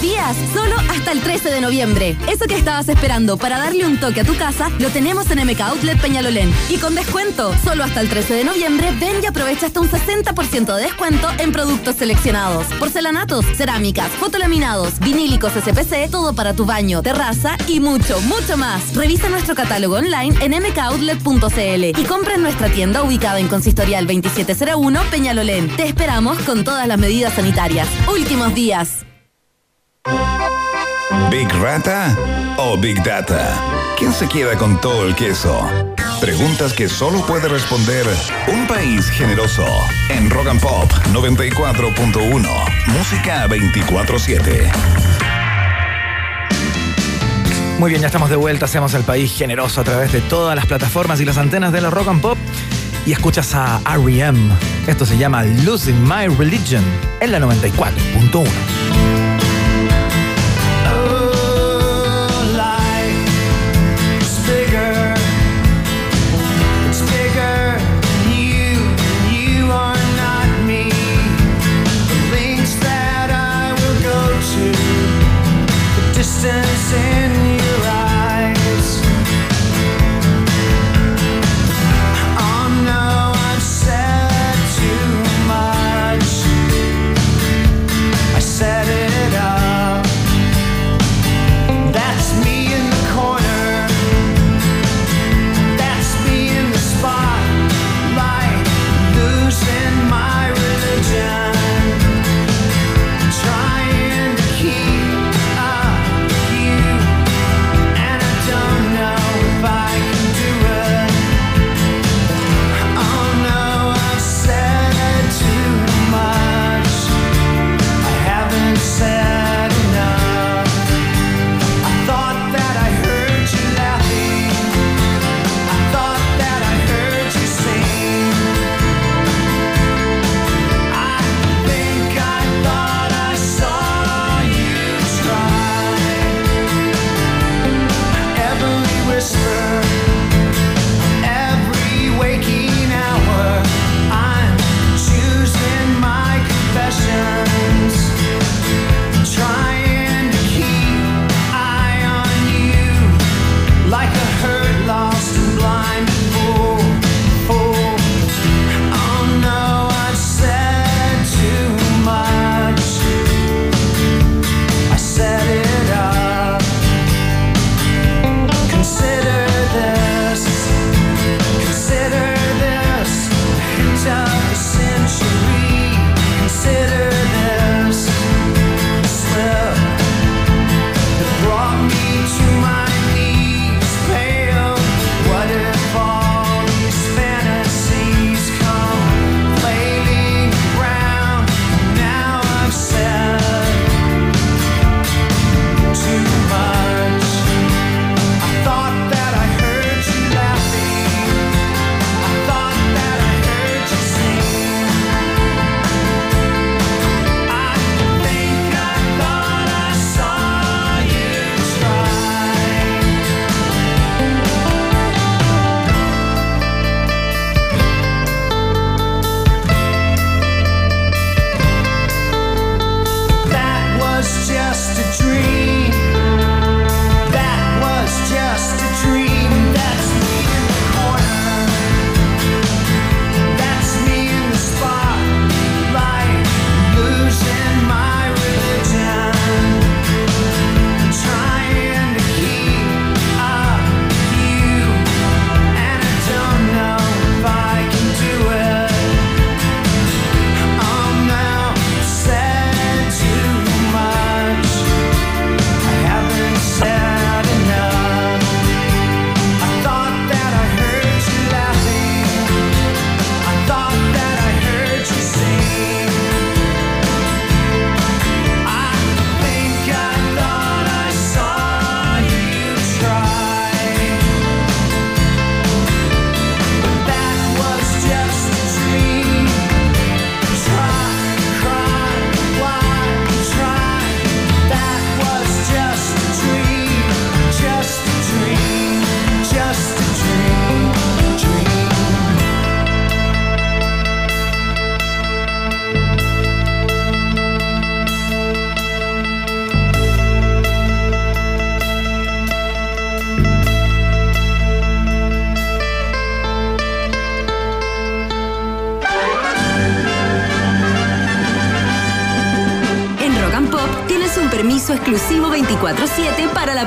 Días, solo hasta el 13 de noviembre. Eso que estabas esperando para darle un toque a tu casa, lo tenemos en MK Outlet Peñalolén. Y con descuento, solo hasta el 13 de noviembre, ven y aprovecha hasta un 60% de descuento en productos seleccionados. Porcelanatos, cerámicas, fotolaminados, vinílicos SPC, todo para tu baño, terraza y mucho, mucho más. Revisa nuestro catálogo online en mkoutlet.cl y compra en nuestra tienda ubicada en Consistorial 2701 Peñalolén. Te esperamos con todas las medidas sanitarias. Últimos días. ¿Big Rata o Big Data? ¿Quién se queda con todo el queso? Preguntas que solo puede responder un país generoso. En Rock and Pop 94.1. Música 24-7. Muy bien, ya estamos de vuelta. Hacemos el país generoso a través de todas las plataformas y las antenas de la Rock and Pop. Y escuchas a R.E.M. Esto se llama Losing My Religion en la 94.1. sin.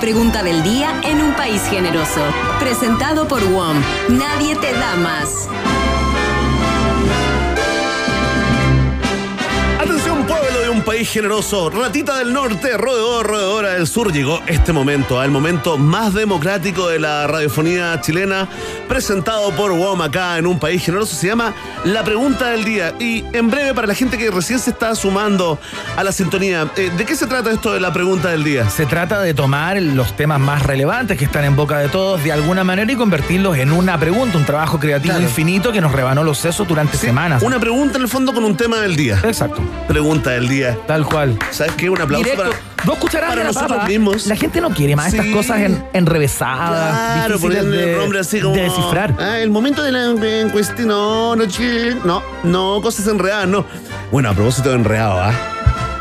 Pregunta del día en un país generoso. Presentado por WOM. Nadie te da más. Generoso, ratita del norte, roedor, roedora del sur, llegó este momento, al momento más democrático de la radiofonía chilena, presentado por WOM acá en un país generoso, se llama La Pregunta del Día. Y en breve, para la gente que recién se está sumando a la sintonía, eh, ¿de qué se trata esto de la Pregunta del Día? Se trata de tomar los temas más relevantes que están en boca de todos de alguna manera y convertirlos en una pregunta, un trabajo creativo Claro. infinito que nos rebanó los sesos durante semanas. Una pregunta en el fondo con un tema del día. Exacto. Pregunta del día. Tal cual. ¿Sabes qué? Un aplauso Directo. para, Dos cucharadas para de la nosotros papa. mismos. La gente no quiere más estas Sí. cosas en, enrevesadas, Claro, difíciles poniendo de, el nombre así como. de descifrar. Ah, el momento de la en cuestión. No, no, chi- no, no, cosas enredadas, no. Bueno, a propósito de enredado, ¿ah?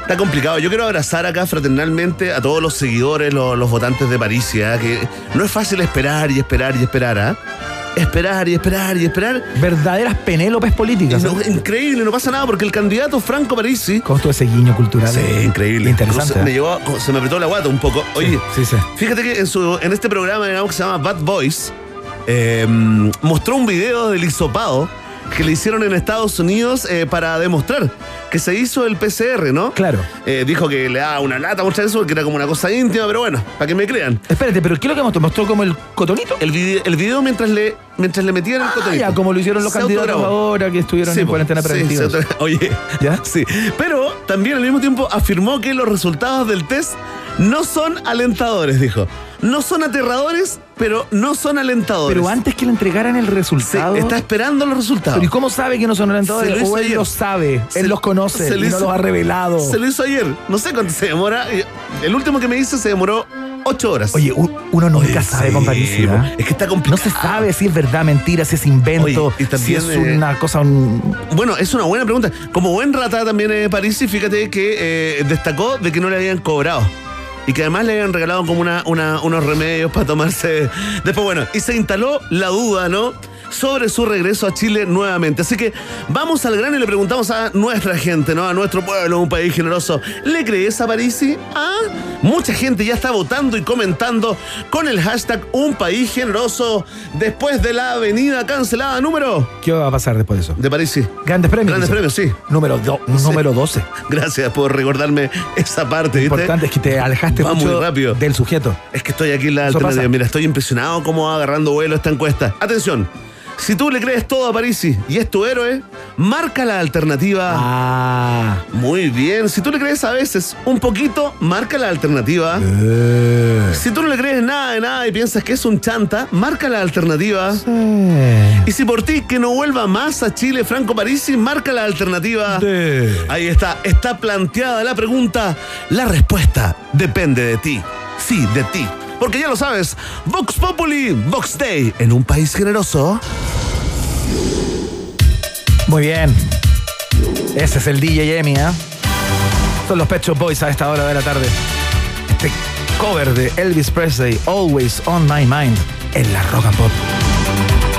Está complicado. Yo quiero abrazar acá fraternalmente a todos los seguidores, los, los votantes de París, ¿ah? que no es fácil esperar y esperar y esperar, ¿ah? Esperar y esperar y esperar. Verdaderas penélopes políticas. No- increíble, no pasa nada porque el candidato Franco Parisi. Con todo ese guiño cultural. Sí, increíble. Interesante. Se me, ¿eh? llevó, se me apretó la guata un poco. Oye, sí, sí. fíjate que en, su, en este programa, digamos, que se llama Bad Boys, eh, mostró un video del hisopado que le hicieron en Estados Unidos eh, para demostrar que se hizo el PCR, ¿no? Claro. Eh, dijo que le daba una lata muchas veces porque era como una cosa íntima, pero bueno, para que me crean. Espérate, pero ¿qué es lo que mostró? ¿Mostró como el cotonito? El video, el video mientras le mientras le metían el Ah, cotonito. ya, como lo hicieron los Se candidatos autograbó. ahora que estuvieron Sí, en po. cuarentena Sí, preventiva. auto- Oye, ¿Ya? Sí. Pero también al mismo tiempo afirmó que los resultados del test no son alentadores, dijo. No son aterradores, pero no son alentadores. Pero antes que le entregaran el Sí, resultado. está esperando los resultados. Pero ¿y cómo sabe que no son Se alentadores? lo hizo O él ayer. los sabe, Se- él los conoce se y lo no hizo- los ha revelado. Se lo hizo ayer. No sé cuánto se demora. El último que me hice se demoró ocho horas. Oye, uno nunca Oye, sabe sí, con París. po. ¿ah? Es que está No complicado. se sabe si es verdad, mentira, si es invento, Oye, y también, si es eh, una cosa. un- Bueno, es una buena pregunta. Como buen rata también eh, Parisi, fíjate que eh, destacó de que no le habían cobrado. Y que además le habían regalado como una, una- unos remedios para tomarse. Después, bueno, y se instaló la duda, ¿no? Sobre su regreso a Chile nuevamente. Así que vamos al grano y le preguntamos a nuestra gente, ¿no? A nuestro pueblo, un país generoso. ¿Le crees a Parisi? Ah, mucha gente ya está votando y comentando con el hashtag Un País Generoso después de la avenida cancelada número ¿Qué va a pasar después de eso? de Parisi. Grandes premios. Grandes premios, sí. Número, do- número 12. Gracias por recordarme esa parte, Lo ¿viste? importante es que te alejaste Va mucho muy rápido. del sujeto. Es que estoy aquí en la Eso alternativa. pasa. Mira, estoy impresionado cómo va agarrando vuelo esta encuesta. Atención. Si tú le crees todo a Parisi y es tu héroe, marca la alternativa. Ah. Muy bien. Si tú le crees a veces un poquito, marca la alternativa. Eh. Si tú no le crees nada de nada y piensas que es un chanta, marca la alternativa. Y si por ti que no vuelva más a Chile Franco Parisi, marca la alternativa. Ahí está, está planteada la pregunta. La respuesta depende de ti. Sí, de ti. Porque ya lo sabes, Vox Populi, Vox Day, en un país generoso. Muy bien. Ese es el DJ Emi, ¿eh? Son los Pet Shop Boys a esta hora de la tarde. Este cover de Elvis Presley, Always on My Mind, en la Rock and Pop.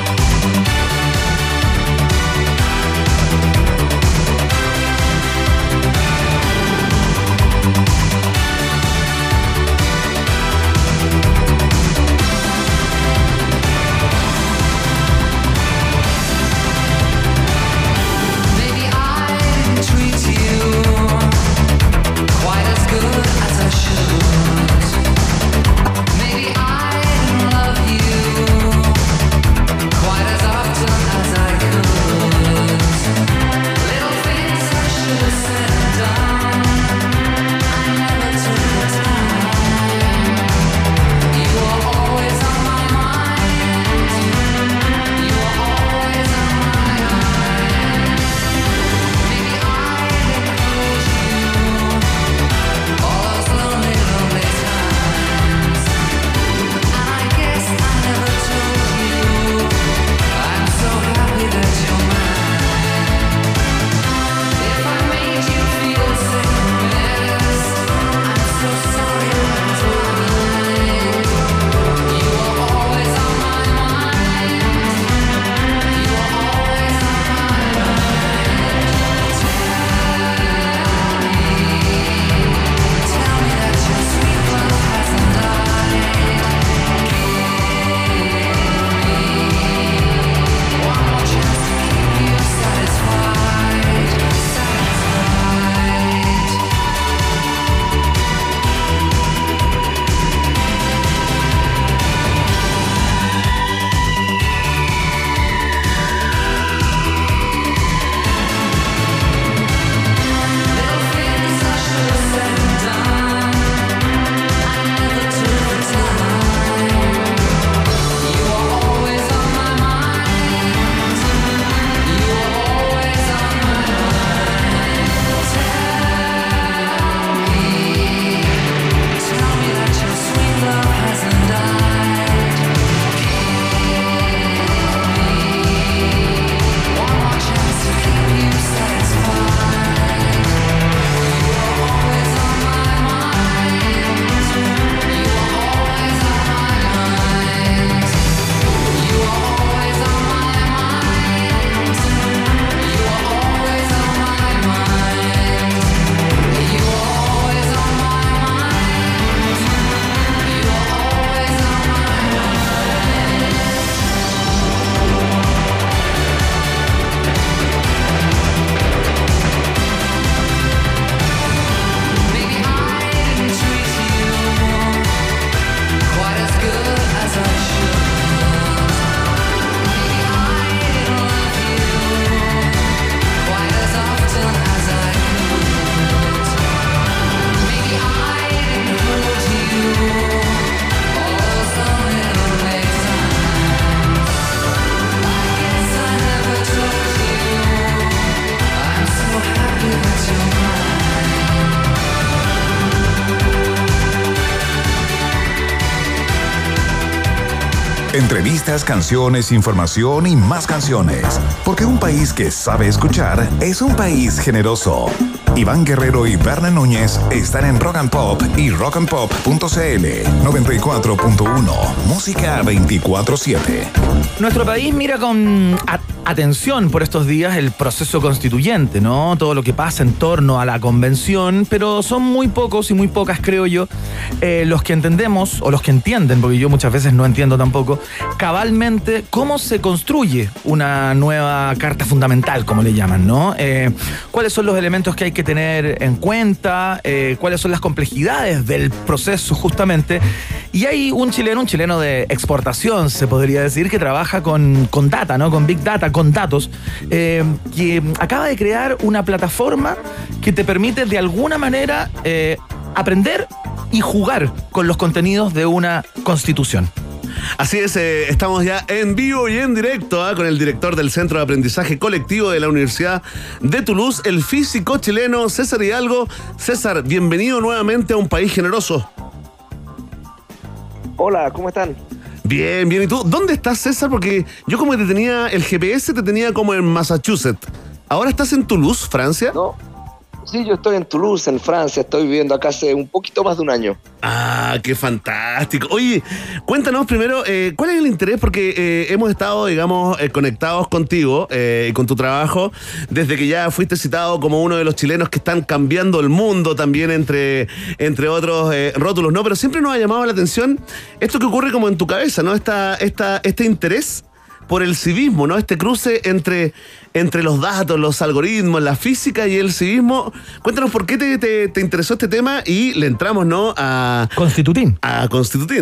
Entrevistas, canciones, información y más canciones. Porque un país que sabe escuchar es un país generoso. Iván Guerrero y Berna Núñez están en Rock and Pop y rockandpop.cl 94.1. Música 24-7. Nuestro país mira con atención por estos días el proceso constituyente, ¿no? Todo lo que pasa en torno a la convención, pero son muy pocos y muy pocas, creo yo, eh, los que entendemos, o los que entienden, porque yo muchas veces no entiendo tampoco, cabalmente cómo se construye una nueva carta fundamental, como le llaman, ¿no? Eh, ¿Cuáles son los elementos que hay que tener en cuenta? Eh, ¿Cuáles son las complejidades del proceso, justamente? Y hay un chileno, un chileno de exportación, se podría decir, que trabaja con, con data, ¿no? Con Big Data, con datos, que acaba de crear una plataforma que te permite de alguna manera aprender y jugar con los contenidos de una constitución. Así es, eh, estamos ya en vivo y en directo ah, con el director del Centro de Aprendizaje Colectivo de la Universidad de Toulouse, el físico chileno César Hidalgo. César, bienvenido nuevamente a un país generoso. Hola, ¿cómo están? Bien, bien. ¿Y tú? ¿Dónde estás, César? Porque yo como te tenía, el GPS te tenía como en Massachusetts. ¿Ahora estás en Toulouse, Francia? No. Sí, yo estoy en Toulouse, en Francia. Estoy viviendo acá hace un poquito más de un año. Ah, qué fantástico. Oye, cuéntanos primero, eh, ¿cuál es el interés? Porque eh, hemos estado, digamos, eh, conectados contigo y con tu trabajo desde que ya fuiste citado como uno de los chilenos que están cambiando el mundo también entre, entre otros rótulos, ¿no? Pero siempre nos ha llamado la atención esto que ocurre como en tu cabeza, ¿no? Esta, esta, este interés por el civismo, ¿no? Este cruce entre, entre los datos, los algoritmos, la física y el civismo. Cuéntanos por qué te, te- te interesó este tema y le entramos, ¿no? A Constitutín. A Constitutín.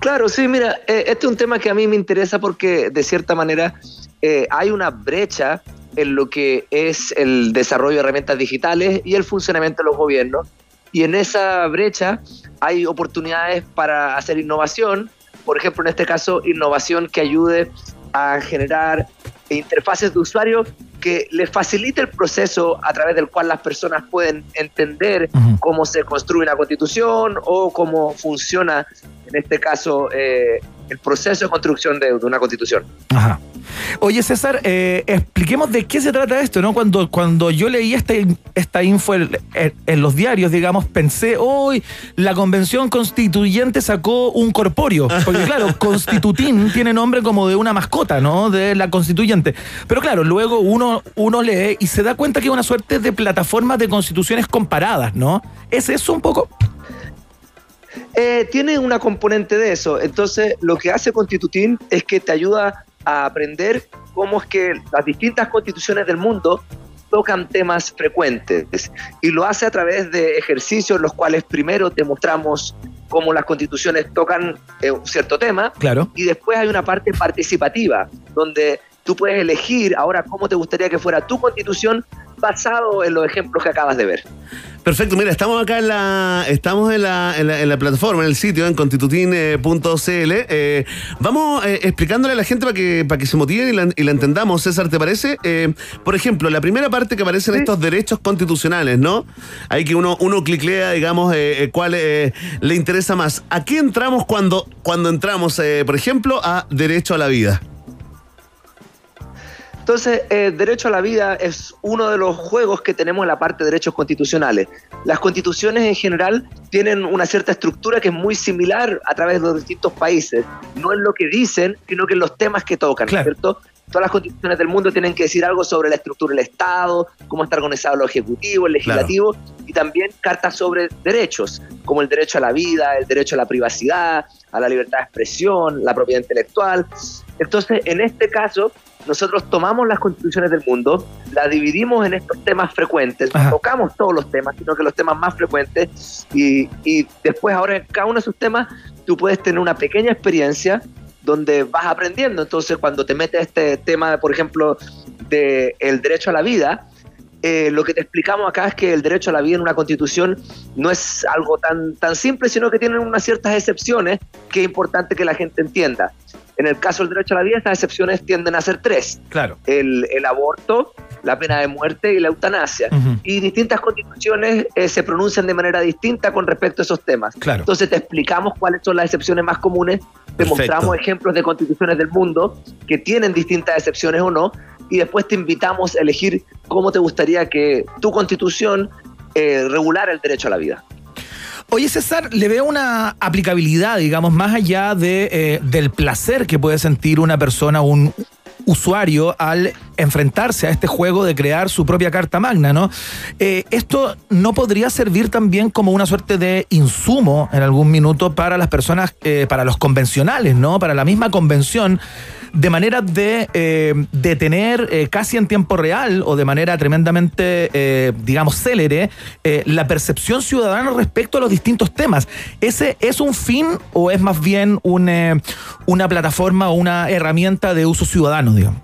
Claro, sí, mira, eh, este es un tema que a mí me interesa porque de cierta manera eh, hay una brecha en lo que es el desarrollo de herramientas digitales y el funcionamiento de los gobiernos. Y en esa brecha hay oportunidades para hacer innovación, por ejemplo, en este caso, innovación que ayude a generar interfaces de usuario que les facilite el proceso a través del cual las personas pueden entender cómo se construye una constitución o cómo funciona, en este caso, eh, el proceso de construcción de, de una constitución. Ajá. Oye, César, eh, expliquemos de qué se trata esto, ¿no? Cuando, cuando yo leí esta, esta info en, en- en los diarios, digamos, pensé, hoy la convención constituyente sacó un corpóreo. Porque, claro, constitutín tiene nombre como de una mascota, ¿no? De la constituyente. Pero, claro, luego uno, uno lee y se da cuenta que es una suerte de plataforma de constituciones comparadas, ¿no? ¿Es eso un poco? Eh, tiene una componente de eso. Entonces, lo que hace Constitutín es que te ayuda a aprender cómo es que las distintas constituciones del mundo tocan temas frecuentes y lo hace a través de ejercicios en los cuales primero te mostramos cómo las constituciones tocan eh, un cierto tema Claro. y después hay una parte participativa donde tú puedes elegir ahora cómo te gustaría que fuera tu constitución basado en los ejemplos que acabas de ver. Perfecto, mira, estamos acá en la, estamos en la, en la, en la plataforma, en el sitio, en constitutin.cl. Eh, vamos eh, explicándole a la gente para que, para que se motiven y la, y la entendamos, César, ¿te parece? Eh, por ejemplo, la primera parte que aparecen estos derechos constitucionales, ¿no? Hay que uno, uno cliclea, digamos, cuál le interesa más. ¿A qué entramos cuando, cuando entramos, por ejemplo, a derecho a la vida? Entonces, eh, derecho a la vida es uno de los juegos que tenemos en la parte de derechos constitucionales. Las constituciones en general tienen una cierta estructura que es muy similar a través de los distintos países. No en lo que dicen, sino que en los temas que tocan, ¿cierto? Todas las constituciones del mundo tienen que decir algo sobre la estructura del Estado, cómo está organizado lo ejecutivo, el legislativo, y también cartas sobre derechos, como el derecho a la vida, el derecho a la privacidad, a la libertad de expresión, la propiedad intelectual. Entonces, en este caso, nosotros tomamos las constituciones del mundo, las dividimos en estos temas frecuentes, no tocamos todos los temas, sino que los temas más frecuentes, y, y después ahora en cada uno de esos temas tú puedes tener una pequeña experiencia donde vas aprendiendo. Entonces, cuando te metes este tema, por ejemplo, del el derecho a la vida, eh, lo que te explicamos acá es que el derecho a la vida en una constitución no es algo tan, tan simple, sino que tienen unas ciertas excepciones que es importante que la gente entienda. En el caso del derecho a la vida, estas excepciones tienden a ser tres. Claro. El, el aborto, la pena de muerte y la eutanasia. Ujú. Y distintas constituciones eh, se pronuncian de manera distinta con respecto a esos temas. Claro. Entonces te explicamos cuáles son las excepciones más comunes, te Perfecto. mostramos ejemplos de constituciones del mundo que tienen distintas excepciones o no, y después te invitamos a elegir cómo te gustaría que tu constitución eh, regulara el derecho a la vida. Oye, César, le veo una aplicabilidad, digamos, más allá de, eh, del placer que puede sentir una persona, un usuario, al enfrentarse a este juego de crear su propia carta magna, ¿no? Eh, esto no podría servir también como una suerte de insumo en algún minuto para las personas, eh, para los convencionales, ¿no? Para la misma convención, de manera de, eh, de tener eh, casi en tiempo real o de manera tremendamente, eh, digamos, célere, la percepción ciudadana respecto a los distintos temas. ¿Ese es un fin o es más bien un, una plataforma o una herramienta de uso ciudadano, digamos?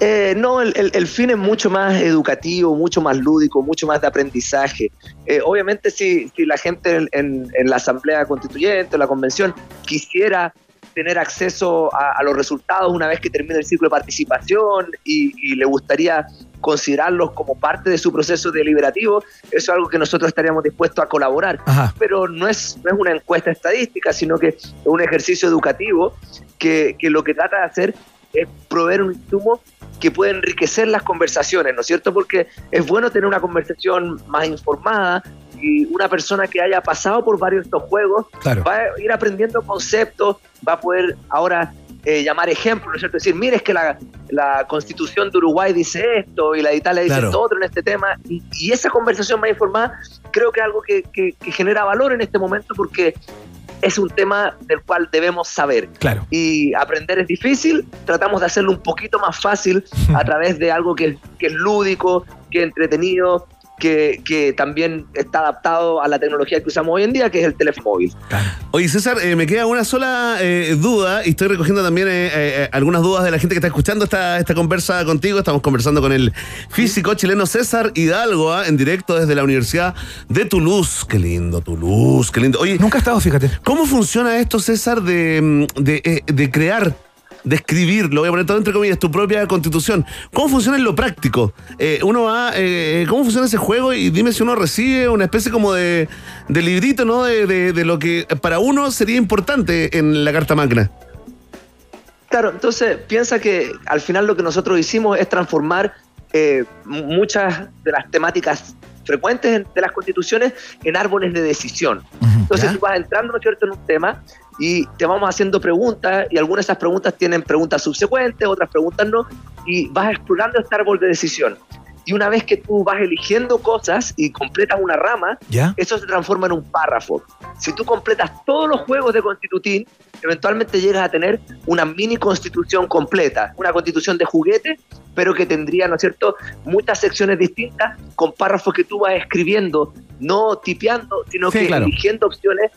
Eh, no, el, el- fin es mucho más educativo, mucho más lúdico, mucho más de aprendizaje. Obviamente, si, si la gente en, en- en la Asamblea Constituyente la Convención quisiera tener acceso a, a los resultados una vez que termine el ciclo de participación y, y le gustaría considerarlos como parte de su proceso deliberativo, eso es algo que nosotros estaríamos dispuestos a colaborar. Ajá. Pero no es, no es una encuesta estadística, sino que es un ejercicio educativo que, que lo que trata de hacer es proveer un insumo que puede enriquecer las conversaciones, ¿no es cierto? Porque es bueno tener una conversación más informada y una persona que haya pasado por varios de estos juegos Claro. va a ir aprendiendo conceptos, va a poder ahora eh, llamar ejemplos, ¿no es cierto? Decir, mire, es que la, la constitución de Uruguay dice esto y la de Italia dice Claro. esto otro en este tema. Y, y esa conversación más informada creo que es algo que, que- que genera valor en este momento porque es un tema del cual debemos saber. Claro. Y aprender es difícil, tratamos de hacerlo un poquito más fácil a través de algo que, que es lúdico, que es entretenido, que, que también está adaptado a la tecnología que usamos hoy en día, que es el teléfono móvil. Oye, César, eh, me queda una sola eh, duda y estoy recogiendo también eh, eh, algunas dudas de la gente que está escuchando esta, esta conversa contigo. Estamos conversando con el físico chileno César Hidalgo ah, en directo desde la Universidad de Toulouse. Qué lindo, Toulouse, qué lindo. Oye, Nunca he estado, fíjate. ¿cómo funciona esto, César, de, mm, de, de crear? De escribir, lo voy a poner todo entre comillas, tu propia constitución. ¿Cómo funciona en lo práctico? Eh, uno va, eh, ¿cómo funciona ese juego? Y dime si uno recibe una especie como de, de librito, ¿no? De, de- de lo que para uno sería importante en la Carta Magna. Claro, entonces piensa que al final lo que nosotros hicimos es transformar eh, muchas de las temáticas frecuentes en- de las constituciones en árboles de decisión. Entonces tú vas entrando, ¿no es cierto?, en un tema y te vamos haciendo preguntas y algunas de esas preguntas tienen preguntas subsecuentes, otras preguntas no, y vas explorando este árbol de decisión. Y una vez que tú vas eligiendo cosas y completas una rama, ¿Ya? eso se transforma en un párrafo. Si tú completas todos los juegos de Constitutín, eventualmente llegas a tener una mini constitución completa, una constitución de juguete, pero que tendría, ¿no es cierto?, muchas secciones distintas con párrafos que tú vas escribiendo, no tipeando, sino Sí, que claro. eligiendo opciones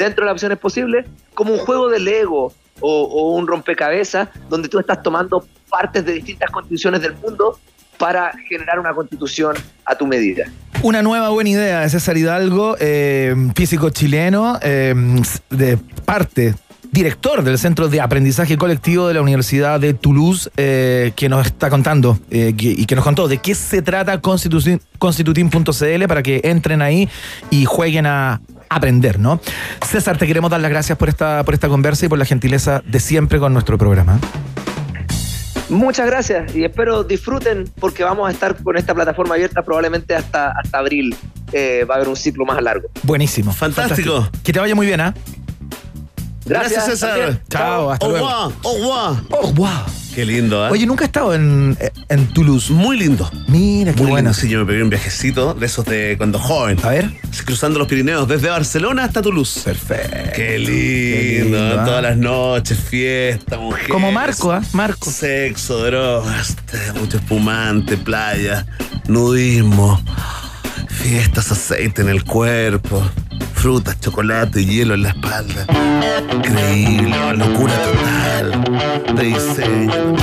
dentro de las opciones posibles, como un juego de Lego o, un rompecabezas, donde tú estás tomando partes de distintas constituciones del mundo para generar una constitución a tu medida. Una nueva buena idea de César Hidalgo, eh, físico chileno, eh, de parte, director del Centro de Aprendizaje Colectivo de la Universidad de Toulouse, eh, que nos está contando y que nos contó de qué se trata Constitutin- constitutin.cl para que entren ahí y jueguen a aprender, ¿no? César, te queremos dar las gracias por esta, por esta conversa y por la gentileza de siempre con nuestro programa. Muchas gracias y espero disfruten porque vamos a estar con esta plataforma abierta probablemente hasta, hasta abril. Eh, va a haber un ciclo más largo. Buenísimo. Fantástico. Que te vaya muy bien, ¿ah? Gracias, César. también. Chao, hasta Au luego. revoir, au revoir. Oh, wow. Qué lindo, ¿eh? Oye, nunca he estado en, en Toulouse. Muy lindo. Mira, qué Muy bueno. lindo. Sí, yo me pegué un viajecito de esos de cuando joven. A ver. Cruzando los Pirineos desde Barcelona hasta Toulouse. Perfecto. Qué lindo. Qué lindo, ¿ah? Todas las noches, fiesta, mujeres. Como Marco, ¿ah? Marco. Sexo, drogas, té, mucho espumante, playa, nudismo, fiestas, aceite en el cuerpo, frutas, chocolate, hielo en la espalda. Increíble, locura total. De diseño.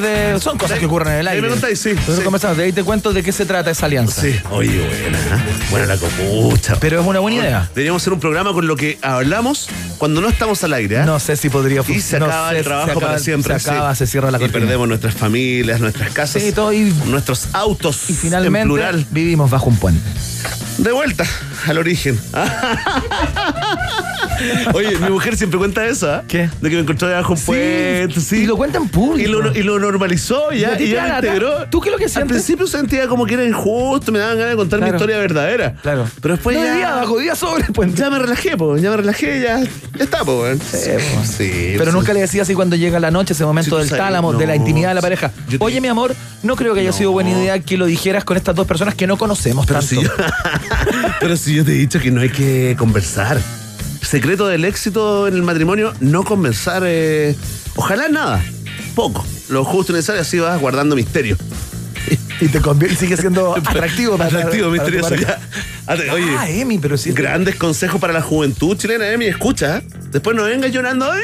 Después de. Son cosas que ocurren en el aire. me contáis, sí, Entonces sí. conversamos, de ahí te cuento de qué se trata esa alianza. Sí, oye, buena. ¿eh? Buena la copucha. Pero es una buena idea. Deberíamos hacer un programa con lo que hablamos cuando no estamos al aire. ¿eh? No sé si podría Y se funcionar. acaba No sé, el trabajo acaba- para siempre. Se acaba, sí. se cierra la Y cortina. perdemos nuestras familias, nuestras casas, Sí, todo y, nuestros autos y finalmente en plural. vivimos bajo un puente. De vuelta al origen. Oye, mi mujer siempre cuenta eso, ¿ah? ¿Qué? De que me encontró debajo un puente, sí. Y lo cuenta en público. Y lo, y lo normalizó ¿Y ya, y ya lo integró. ¿Tú qué es lo que Al sientes? principio sentía como que era injusto, me daban ganas de contar mi historia verdadera. Claro. Pero después no ya... vivía bajo, vivía sobre el puente. Ya me relajé, pues, ya me relajé, ya, ya está, pues. Sí, sí, Pero sí. nunca le decía así cuando llega la noche, ese momento Sí, del tálamo, de la intimidad de la pareja. Te- Oye, mi amor, no creo que haya sido buena idea que lo dijeras con estas dos personas que no conocemos Pero tanto. si, yo, pero si yo te he dicho que no hay que conversar. Secreto del éxito en el matrimonio, no conversar. eh, ojalá nada, poco. Lo justo y necesario, así vas guardando misterio. Y te convierte, y sigue siendo atractivo para Atractivo, para misterioso. ya. Ate- Oye, Ah, Emi, pero sí. grandes consejos para la juventud chilena, Emi, escucha. Después no vengas llorando. Ay,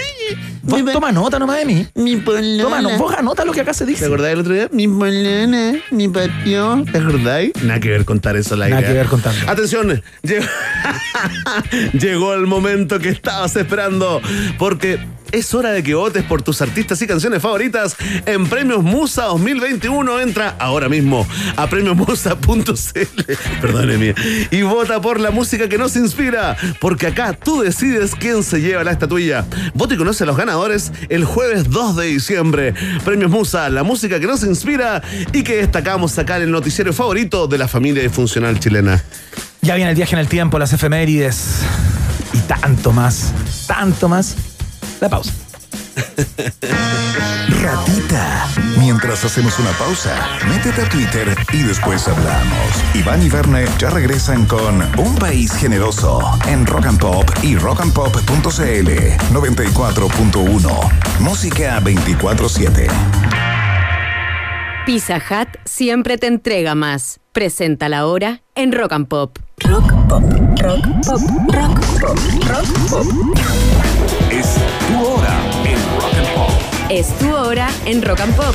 Vos toma nota nomás, Emi. mi polona. Toma, no, vos anota lo que acá se ¿Te dice. acordáis el otro día? Mi polona, mi patio. ¿Te acordáis? Nada que ver contar eso al aire. Nada que ver contando. Atención, llegó, llegó el momento que estabas esperando. Porque es hora de que votes por tus artistas y canciones favoritas en Premios Musa 2021. Entra ahora mismo a premiosmusa.cl. Perdóneme. Y vota por la música que nos inspira. Porque acá tú decides quién se lleva la estatuilla. Vota y conoce a los ganadores el jueves 2 de diciembre. Premios Musa, la música que nos inspira y que destacamos acá en el noticiero favorito de la familia disfuncional chilena. Ya viene el viaje en el tiempo, las efemérides. Y tanto más, tanto más. La pausa. Ratita. Mientras hacemos una pausa, métete a Twitter y después hablamos. Iván y Verne ya regresan con Un País Generoso en Rock and Pop y rockandpop.cl 94.1. Música 24-7. Pizza Hut siempre te entrega más. Presenta la hora en Rock and Pop. Rock pop, rock pop, rock pop, rock pop. Tu hora en Rock and Pop. Es tu hora en Rock and Pop.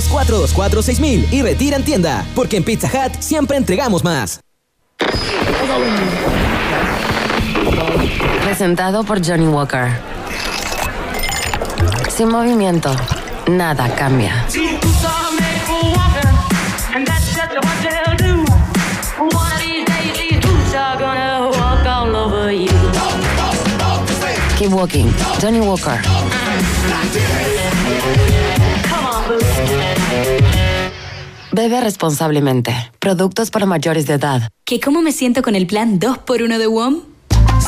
600-424-6000 y retira en tienda. Porque en Pizza Hut siempre entregamos más. Presentado por Johnny Walker. Sin movimiento, nada cambia. Keep walking, Johnny Walker. Bebe responsablemente. Productos para mayores de edad. ¿Qué cómo me siento con el plan 2x1 de WOM?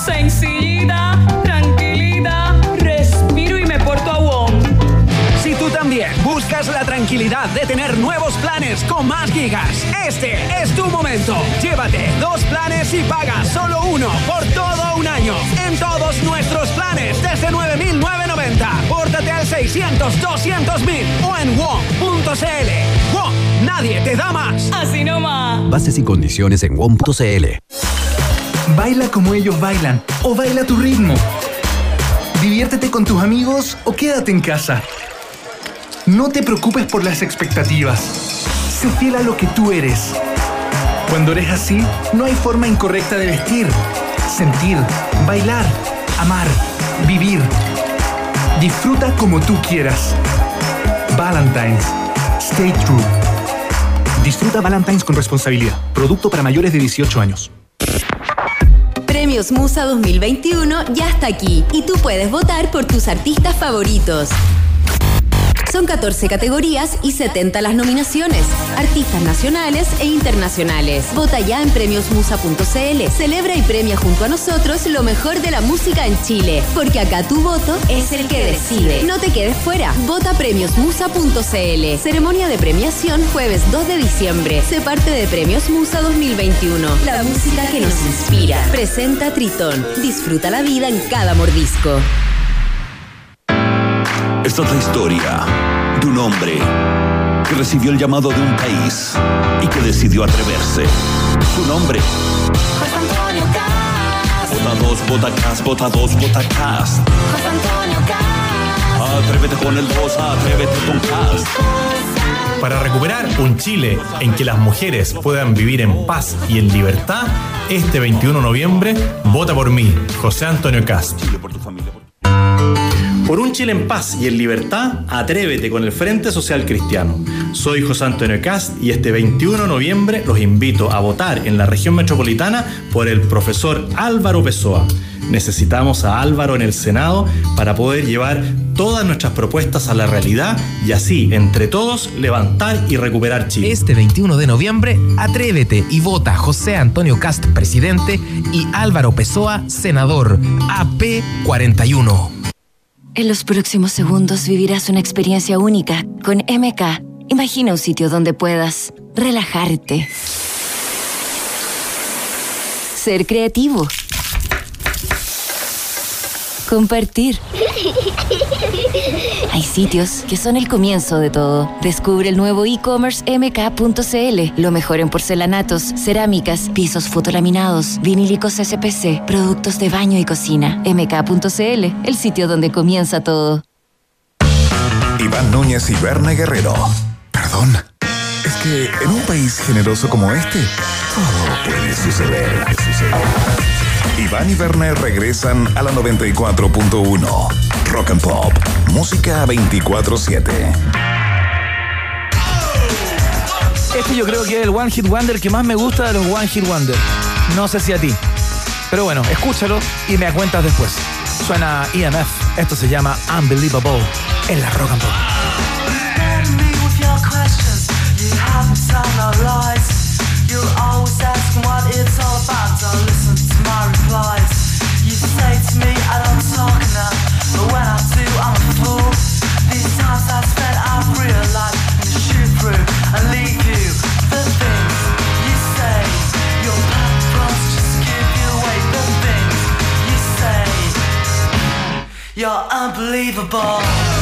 Sencillita, tranquilidad, respiro y me porto a WOM. Si tú también buscas la tranquilidad de tener nuevos planes con más gigas, este es tu momento. Llévate dos planes y paga solo uno por todo un año. En todos nuestros planes desde 9.990 por 600-200 mil o en WOM.cl. WOM, nadie te da más. Así nomás. Bases y condiciones en WOM.cl. Baila como ellos bailan o baila tu ritmo. Diviértete con tus amigos o quédate en casa. No te preocupes por las expectativas. Sé fiel a lo que tú eres. Cuando eres así, no hay forma incorrecta de vestir, sentir, bailar, amar, vivir Disfruta como tú quieras. Valentine's. Stay true. Disfruta Valentine's con responsabilidad. Producto para mayores de 18 años. Premios Musa 2021 ya está aquí y tú puedes votar por tus artistas favoritos. Son 14 categorías y 70 las nominaciones. Artistas nacionales e internacionales. Vota ya en premiosmusa.cl. Celebra y premia junto a nosotros lo mejor de la música en Chile. Porque acá tu voto es el que decide. No te quedes fuera. Vota premiosmusa.cl. Ceremonia de premiación jueves 2 de diciembre. Se parte de Premios Musa 2021. La música que nos inspira. Presenta Tritón. Disfruta la vida en cada mordisco. Esta es la historia de un hombre que recibió el llamado de un país y que decidió atreverse. Su nombre. Vota dos, vota cast, vota dos, vota cast. Atrévete con el 2, atrévete con cast. Para recuperar un Chile en que las mujeres puedan vivir en paz y en libertad, este 21 de noviembre, vota por mí, José Antonio Cast. Por un Chile en paz y en libertad, atrévete con el Frente Social Cristiano. Soy José Antonio Cast y este 21 de noviembre los invito a votar en la región metropolitana por el profesor Álvaro Pessoa. Necesitamos a Álvaro en el Senado para poder llevar todas nuestras propuestas a la realidad y así, entre todos, levantar y recuperar Chile. Este 21 de noviembre, atrévete y vota José Antonio Cast, presidente, y Álvaro Pessoa, senador, AP41. En los próximos segundos vivirás una experiencia única con MK. Imagina un sitio donde puedas relajarte, ser creativo, compartir. Hay sitios que son el comienzo de todo. Descubre el nuevo e-commerce mk.cl. Lo mejor en porcelanatos, cerámicas, pisos fotolaminados, vinílicos SPC, productos de baño y cocina. mk.cl, el sitio donde comienza todo. Iván Núñez y Berna Guerrero. Perdón. Es que en un país generoso como este, todo puede suceder. Iván y Berna regresan a la 94.1. Rock and Pop. Música 24-7. Este yo creo que es el One Hit Wonder que más me gusta de los One Hit Wonder. No sé si a ti. Pero bueno, escúchalo y me cuentas después. Suena EMF. Esto se llama Unbelievable en la Rock and Pop. You always it's all about. Listen to my replies. You say to me, I don't talk enough. But when I do, I'm a fool. These times I spent, I've realized. Shoot through and leave you. The things you say. Your just give you away. The things you say. You're unbelievable.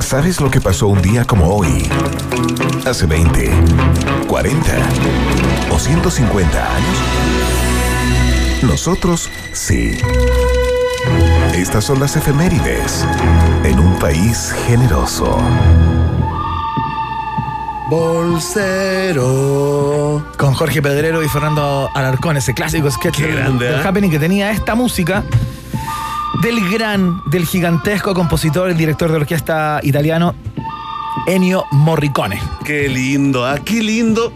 ¿Sabes lo que pasó un día como hoy? Hace 20, 40 o 150 años. Nosotros sí. Estas son las efemérides en un país generoso. Bolsero. Con Jorge Pedrero y Fernando Alarcón, ese clásico sketch Qué del- grande, del ¿eh? Happening que tenía esta música del gran, del gigantesco compositor, el director de orquesta italiano Ennio Morricone. Qué lindo, ¿ah? Qué lindo.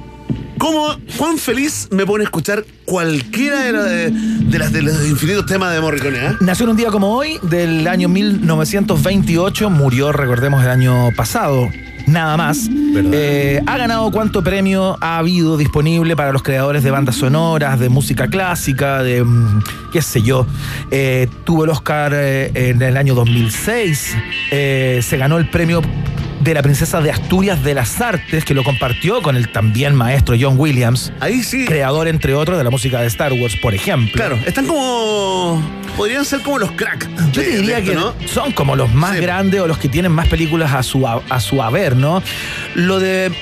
¿Cómo, cuán feliz me pone escuchar cualquiera de, la- de- de las de los infinitos temas de Morricone, ¿ah? Nació en un día como hoy, del año 1928, murió, recordemos, el año pasado. Nada más. Eh, ha ganado cuánto premio ha habido disponible para los creadores de bandas sonoras, de música clásica, de mm, qué sé yo. Eh, tuvo el Oscar eh, en el año 2006. Eh, se ganó el premio de la princesa de Asturias de las Artes, que lo compartió con el también maestro John Williams. Ahí sí. Creador, entre otros, de la música de Star Wars, por ejemplo. Claro, están como. Podrían ser como los crack. Yo te diría esto, que ¿no? son como los más grandes o los que tienen más películas a su, a, a su haber, ¿no? Lo de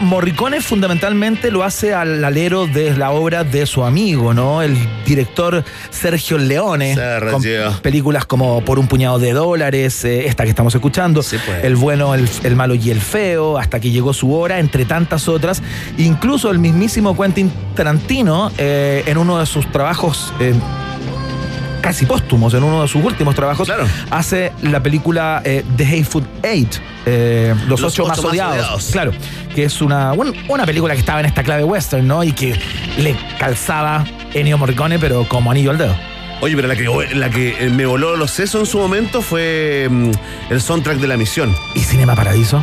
Morricone fundamentalmente lo hace al alero de la obra de su amigo, ¿no? El director Sergio Leone. con películas como Por un puñado de dólares, eh, esta que estamos escuchando, pues. El bueno, el, el malo y el feo, hasta que llegó su hora, entre tantas otras. Incluso el mismísimo Quentin Tarantino, eh, en uno de sus trabajos eh, casi póstumos, en uno de sus últimos trabajos, hace la película eh, The Hateful Eight, eh, Los, Los ocho, más, odiados. odiados. Claro, que es una, un- una película que estaba en esta clave western, ¿no? Y que le calzaba Ennio Morricone, pero como anillo al dedo. Oye, pero la que, la que eh, me voló los sesos en su momento fue mm, el soundtrack de la misión. ¿Y Cinema Paradiso?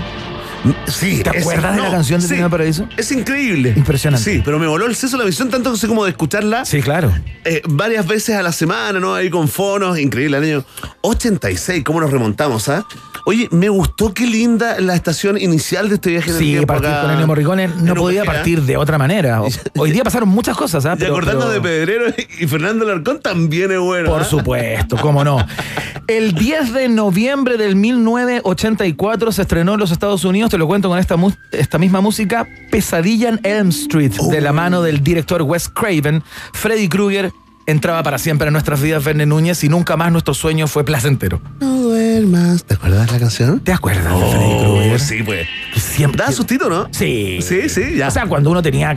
Sí. ¿Te es- acuerdas de la canción de sí, Cinema Paradiso? Es increíble. Impresionante. Sí, pero me voló el seso la misión tanto sé como de escucharla. Sí, claro. eh, varias veces a la semana, ¿no? Ahí con fonos, increíble. El año 86, ¿cómo nos remontamos, ah? Oye, me gustó qué linda la estación inicial de este viaje en el Sí, partir acá con Ennio Morricone no podía partir de otra manera. O- Hoy día pasaron muchas cosas, ¿ah? Y acordando pero- de Pedrero y Fernando Larcón también es bueno. Por ¿ah? supuesto, cómo no. El 10 de noviembre del 1984 se estrenó en los Estados Unidos, te lo cuento con esta, mu- esta misma música, Pesadilla en Elm Street, de la mano del director Wes Craven. Freddy Krueger entraba para siempre en nuestras vidas, Verne Núñez, y nunca más nuestro sueño fue placentero. No duermas. ¿Te acuerdas de la canción? ¿Te acuerdas de Oh, Freddy Krueger? Sí, pues. Siempre. Da sustito, ¿no? Sí. Sí, sí, ya. O sea, cuando uno tenía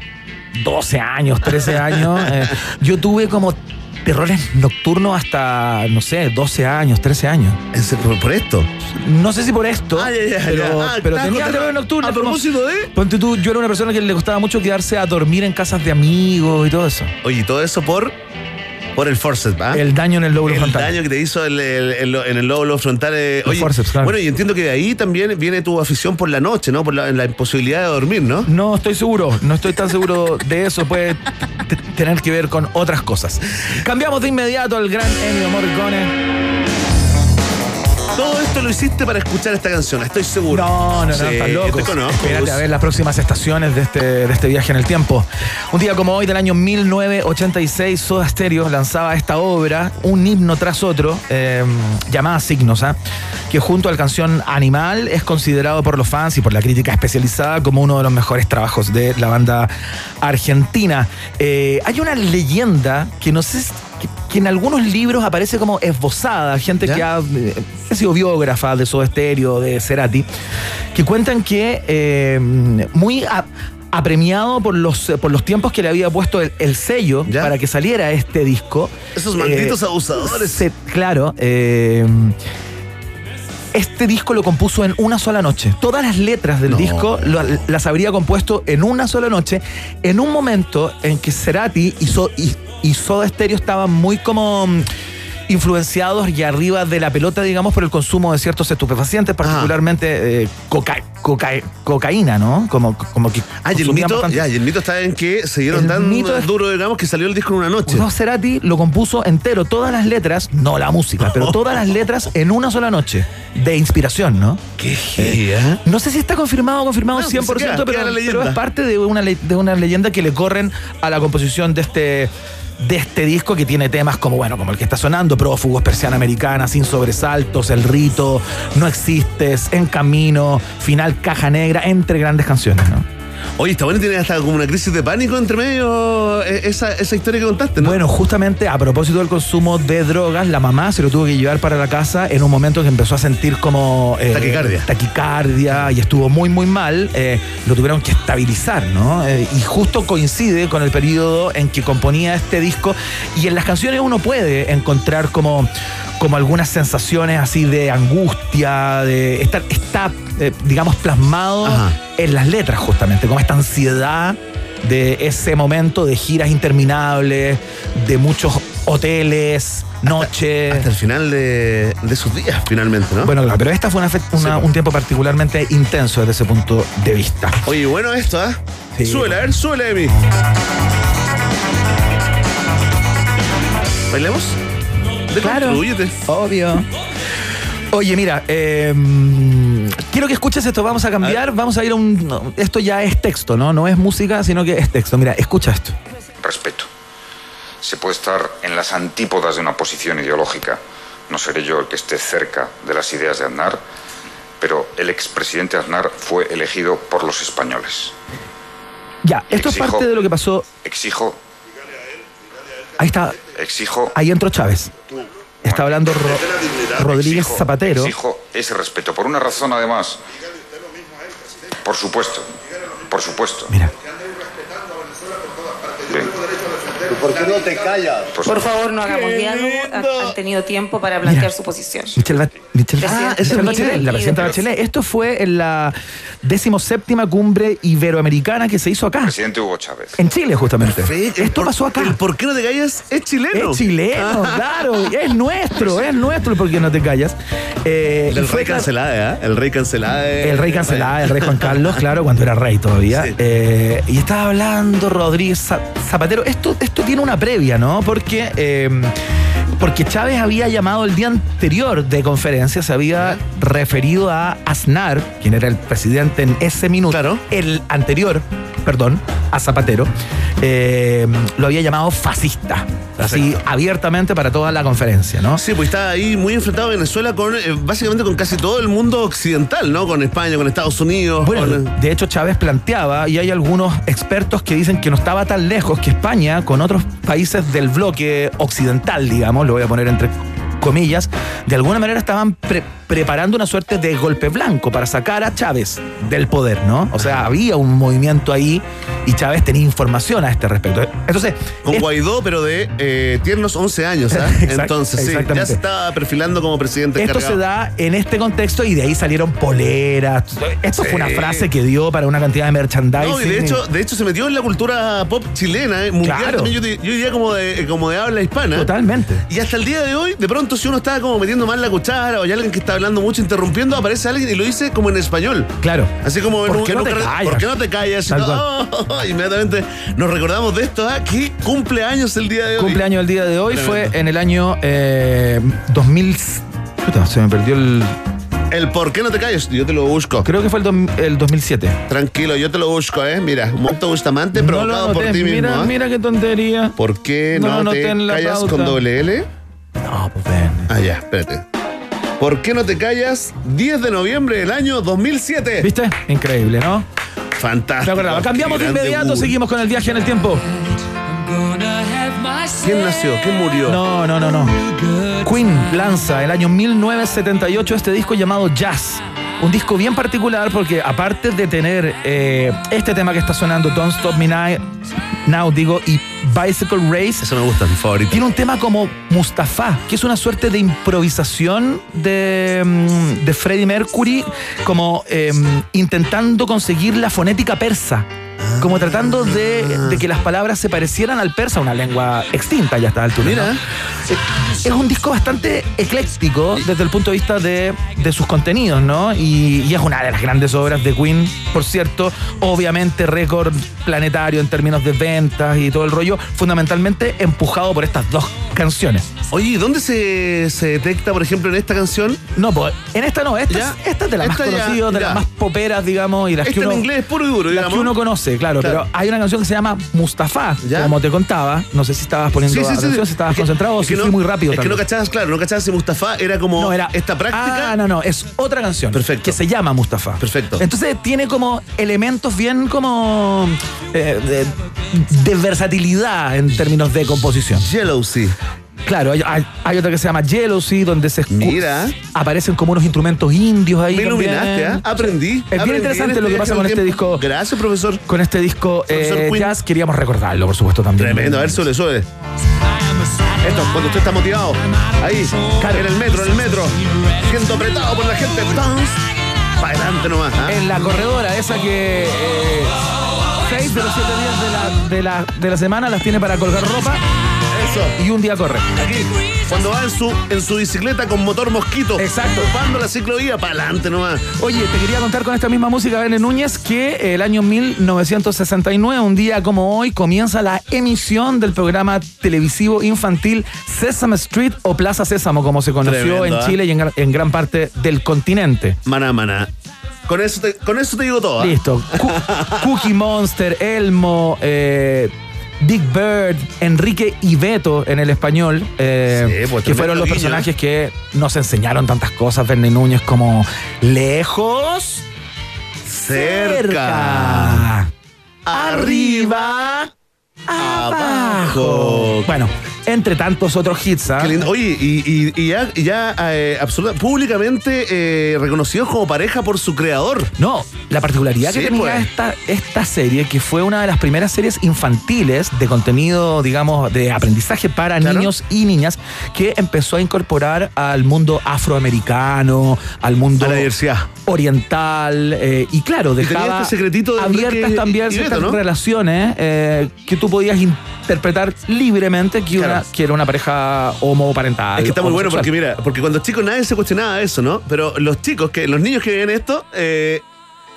12 años, 13 años, eh, yo tuve como terrores nocturnos hasta, no sé, 12 años, 13 años. ¿Es por, por esto? No sé si por esto, Ah, ya, ya, pero. Ah, pero tenía terrores nocturnos. A propósito de. Ponte tú, yo era una persona que le gustaba mucho quedarse a dormir en casas de amigos y todo eso. Oye, y todo eso por. Por el forceps, ¿va? El daño en el lóbulo el frontal. daño que te hizo el- el- el- en el lóbulo frontal. eh, oye, forceps, claro. Bueno, y entiendo que de ahí también viene tu afición por la noche, ¿no? Por la, la imposibilidad de dormir, ¿no? No estoy seguro, no estoy tan seguro de eso, puede tener que ver con otras cosas. Cambiamos de inmediato al gran Ennio Morricone. Todo esto lo hiciste para escuchar esta canción, estoy seguro. No, no, no, Sí, estás loco. Te conozco. Espérate a ver las próximas estaciones de este, de este viaje en el tiempo. Un día como hoy, del año 1986, Soda Stereo lanzaba esta obra, un himno tras otro, eh, llamada Signos, ¿ah? que junto a la canción Animal es considerado por los fans y por la crítica especializada como uno de los mejores trabajos de la banda argentina. Eh, hay una leyenda que no sé. Que- en algunos libros aparece como esbozada, gente que ha, eh, ha sido biógrafa de Soda Stereo, de Cerati, que cuentan que eh, muy a- apremiado por los, por los tiempos que le había puesto el, el sello para que saliera este disco. Esos malditos abusadores. se- claro. eh, este disco lo compuso en una sola noche. Todas las letras del No. disco lo- las habría compuesto en una sola noche, en un momento en que Cerati y- y Soda Stereo estaban muy como mm, influenciados y arriba de la pelota, digamos, por el consumo de ciertos estupefacientes, particularmente eh, coca- coca- cocaína, ¿no? Como, como que Ah, y el, mito, ya, y el mito está en que se dieron El tan mito es- duro, digamos, que salió el disco en una noche. No, Cerati lo compuso entero, todas las letras, no la música, pero todas las letras en una sola noche, de inspiración, ¿no? Qué gea. No sé si está confirmado o confirmado No, 100%, pues queda- pero, queda pero es parte de una, de una leyenda que le corren a la composición de este de este disco que tiene temas como bueno como el que está sonando Prófugos, Persiana Americana, Sin Sobresaltos, El Rito, No Existes, En Camino, Final Caja Negra, entre grandes canciones. Oye, está bueno, tiene hasta como una crisis de pánico entre medio eh, esa, esa historia que contaste, ¿no? Bueno, justamente a propósito del consumo de drogas, la mamá se lo tuvo que llevar para la casa en un momento que empezó a sentir como... eh, Taquicardia. taquicardia y estuvo muy, muy mal. eh, lo tuvieron que estabilizar, ¿no? Eh, y justo coincide con el periodo en que componía este disco. Y en las canciones uno puede encontrar como, como algunas sensaciones así de angustia, de estar, está, eh, digamos, plasmado Ajá. en las letras justamente, como esta ansiedad de ese momento de giras interminables, de muchos hoteles, noches. Hasta el final de, de sus días, finalmente, ¿no? Bueno, claro, pero esta fue una un tiempo particularmente intenso desde ese punto de vista. Oye, bueno esto, ¿ah? Sí. Súbele, a ver, súbele, Emi. ¿Bailemos? Deconstrúyete. Obvio. Oye, mira, eh, quiero que escuches esto. Vamos a cambiar. Vamos a ir a un. no, esto ya es texto, ¿no? No es música, sino que es texto. Mira, escucha esto. respeto. Se puede estar en las antípodas de una posición ideológica. No seré yo el que esté cerca de las ideas de Aznar, pero el expresidente Aznar fue elegido por los españoles. Ya, esto es Exijo- parte de lo que pasó. Exijo, Ahí está. exijo, Ahí entró Chávez. Está hablando Ro- Rodríguez exijo- Zapatero. Exijo ese respeto. Por una razón, además. Por supuesto. Por supuesto. Mira. Bien. ¿Por qué no te callas? Por favor, no hagamos diálogo. Han, han tenido tiempo para plantear su posición. Michelle, Ba- Michelle- Ah, Ah, es Michelle Bachelet, la presidenta Bachelet. Esto fue en la decimoséptima cumbre iberoamericana que se hizo acá. Presidente Hugo Chávez. En Chile, justamente. Esto pasó acá. El por qué no te callas es chileno. Es chileno, claro. Es nuestro, es nuestro el por qué no te callas. Eh, El rey cancelada, ¿eh? El rey cancelada. El rey cancelada, el rey Juan Carlos, claro, cuando era rey todavía. Eh, y estaba hablando Rodríguez Za- Zapatero. Esto, esto tiene una previa, ¿no? Porque, eh, porque Chávez había llamado el día anterior de conferencia, se había referido a Aznar, quien era el presidente en ese minuto. El anterior, perdón, a Zapatero, eh, lo había llamado fascista. Así abiertamente para toda la conferencia, ¿no? Sí, pues está ahí muy enfrentado a Venezuela con eh, básicamente con casi todo el mundo occidental, ¿no? Con España, con Estados Unidos. Bueno, con- de hecho Chávez planteaba, y hay algunos expertos que dicen que no estaba tan lejos que España con otros países del bloque occidental, digamos, lo voy a poner entre comillas, de alguna manera estaban pre- preparando una suerte de golpe blanco para sacar a Chávez del poder, ¿no? O sea, había un movimiento ahí y Chávez tenía información a este respecto. Entonces, Con Guaidó, pero de eh, tiernos 11 años, ¿ah? Exact- Entonces, sí, ya se estaba perfilando como presidente Esto se da en este contexto y de ahí salieron poleras. Esto Sí. fue una frase que dio para una cantidad de merchandising. No, y de hecho, de hecho se metió en la cultura pop chilena, eh, mundial Claro. también, yo, di- yo diría como de, como de habla hispana. Totalmente. Y hasta el día de hoy, de pronto, si uno está como metiendo mal la cuchara o hay alguien que está hablando mucho, interrumpiendo, aparece alguien y lo dice como en español. Claro. Así como en ¿Por un, qué en no un te carrete, callas? ¿Por qué no te callas? Tal Oh, inmediatamente nos recordamos de esto, ¿ah? ¿Qué cumpleaños el día de hoy? Cumpleaños el día de hoy Tremendo. fue en el año eh, 2000. Puta, se me perdió el. El por qué no te callas, yo te lo busco. Creo que fue el, dom- el 2007. Tranquilo, yo te lo busco, ¿eh? Mira, un momento Bustamante No lo provocado por anoté. ti mismo. Mira, ¿ah? mira qué tontería. ¿Por qué No no, te la callas con doble L? No, pues ven. Ah, ya, espérate. ¿Por qué no te callas? 10 de noviembre del año 2007. ¿Viste? Increíble, ¿no? Fantástico. Cambiamos de inmediato, seguimos con el viaje en el tiempo. ¿Quién nació? ¿Quién murió? No, no, no, no. Queen lanza el año 1978 este disco llamado Jazz. Un disco bien particular porque aparte de tener eh, este tema que está sonando, Don't Stop Me Now, Now, digo, y Bicycle Race. Eso me gusta, mi favorito. Tiene un tema como Mustafa, que es una suerte de improvisación de, mm, de Freddie Mercury, como eh, intentando conseguir la fonética persa. Como tratando de, de que las palabras se parecieran al persa, una lengua extinta ya está altura. Mira. ¿no? Eh, Es un disco bastante ecléctico desde el punto de vista de, de sus contenidos, ¿no? Y, y es una de las grandes obras de Queen, por cierto. Obviamente, récord planetario en términos de ventas y todo el rollo, fundamentalmente empujado por estas dos canciones. Oye, ¿y ¿dónde se, se detecta, por ejemplo, en esta canción? No, pues en esta no, esta, ¿Ya? es, esta es de las más conocidas, de ya. las más poperas, digamos, y las Este que uno. en inglés puro y duro, las digamos. que uno conoce, claro, Claro. pero hay una canción que se llama Mustafa, ¿Ya? como te contaba. No sé si estabas poniendo Sí, sí, atención, sí. si estabas Es concentrado o si que fui muy rápido. Es que no cachabas, claro, no cachabas si Mustafa era como No, era esta práctica. Ah, no, no, es otra canción. Perfecto. Que se llama Mustafa. Perfecto. Entonces tiene como elementos bien como eh, de, de versatilidad en términos de composición. Jealousy. Claro, hay, hay- hay otra que se llama Jealousy, donde se Mira. aparecen como unos instrumentos indios ahí. Me también. iluminaste, ¿ah? Aprendí. Es bien interesante en lo que este pasa con este disco. Gracias, profesor. Con este disco Profesor eh, jazz queríamos recordarlo, por supuesto, también. Tremendo, a ver, suele, suele. Esto, cuando usted está motivado. Ahí, en el metro, en el metro. Siendo apretado por la gente. Para adelante nomás. ¿ah? En la corredora, esa que eh, seis de los siete días de la, de, la, de la semana las tiene para colgar ropa Eso. y un día corre. Aquí, cuando va en su, en su bicicleta con motor mosquito. Exacto. Ocupando la ciclovía para adelante nomás. Oye, te quería contar con esta misma música, Bene Núñez, que el año 1969, un día como hoy, comienza la emisión del programa televisivo infantil Sesame Street o Plaza Sésamo, como se conoció Tremendo, en ¿eh? Chile y en, gran- en gran parte del continente. Maná, maná. Con eso te, con eso te digo todo. ¿ah? Listo. Cookie Monster, Elmo, eh, Big Bird, Enrique y Beto en el español, eh, Sí, pues, que fueron los guiño, personajes que nos enseñaron tantas cosas, Verne Núñez, como lejos, cerca, arriba, abajo. Bueno, entre tantos otros hits, ¿ah? Qué lindo. Oye, y, y- y ya, y ya eh, absoluta- públicamente eh, reconocidos como pareja por su creador. No, la particularidad Sí, que tenía pues. esta, esta serie, que fue una de las primeras series infantiles de contenido, digamos, de aprendizaje para Claro. niños y niñas, que empezó a incorporar al mundo afroamericano, al mundo A la diversidad. oriental, eh, y claro, tenía dejaba este secretito de abiertas Enrique también y ciertas Beto, ¿no? relaciones eh, que tú podías interpretar libremente que, Claro. Una, que era una pareja homoparental. Es que está muy bueno porque mira, porque cuando chicos nadie se cuestionaba eso, ¿no? Pero los chicos, que los niños que ven esto, eh,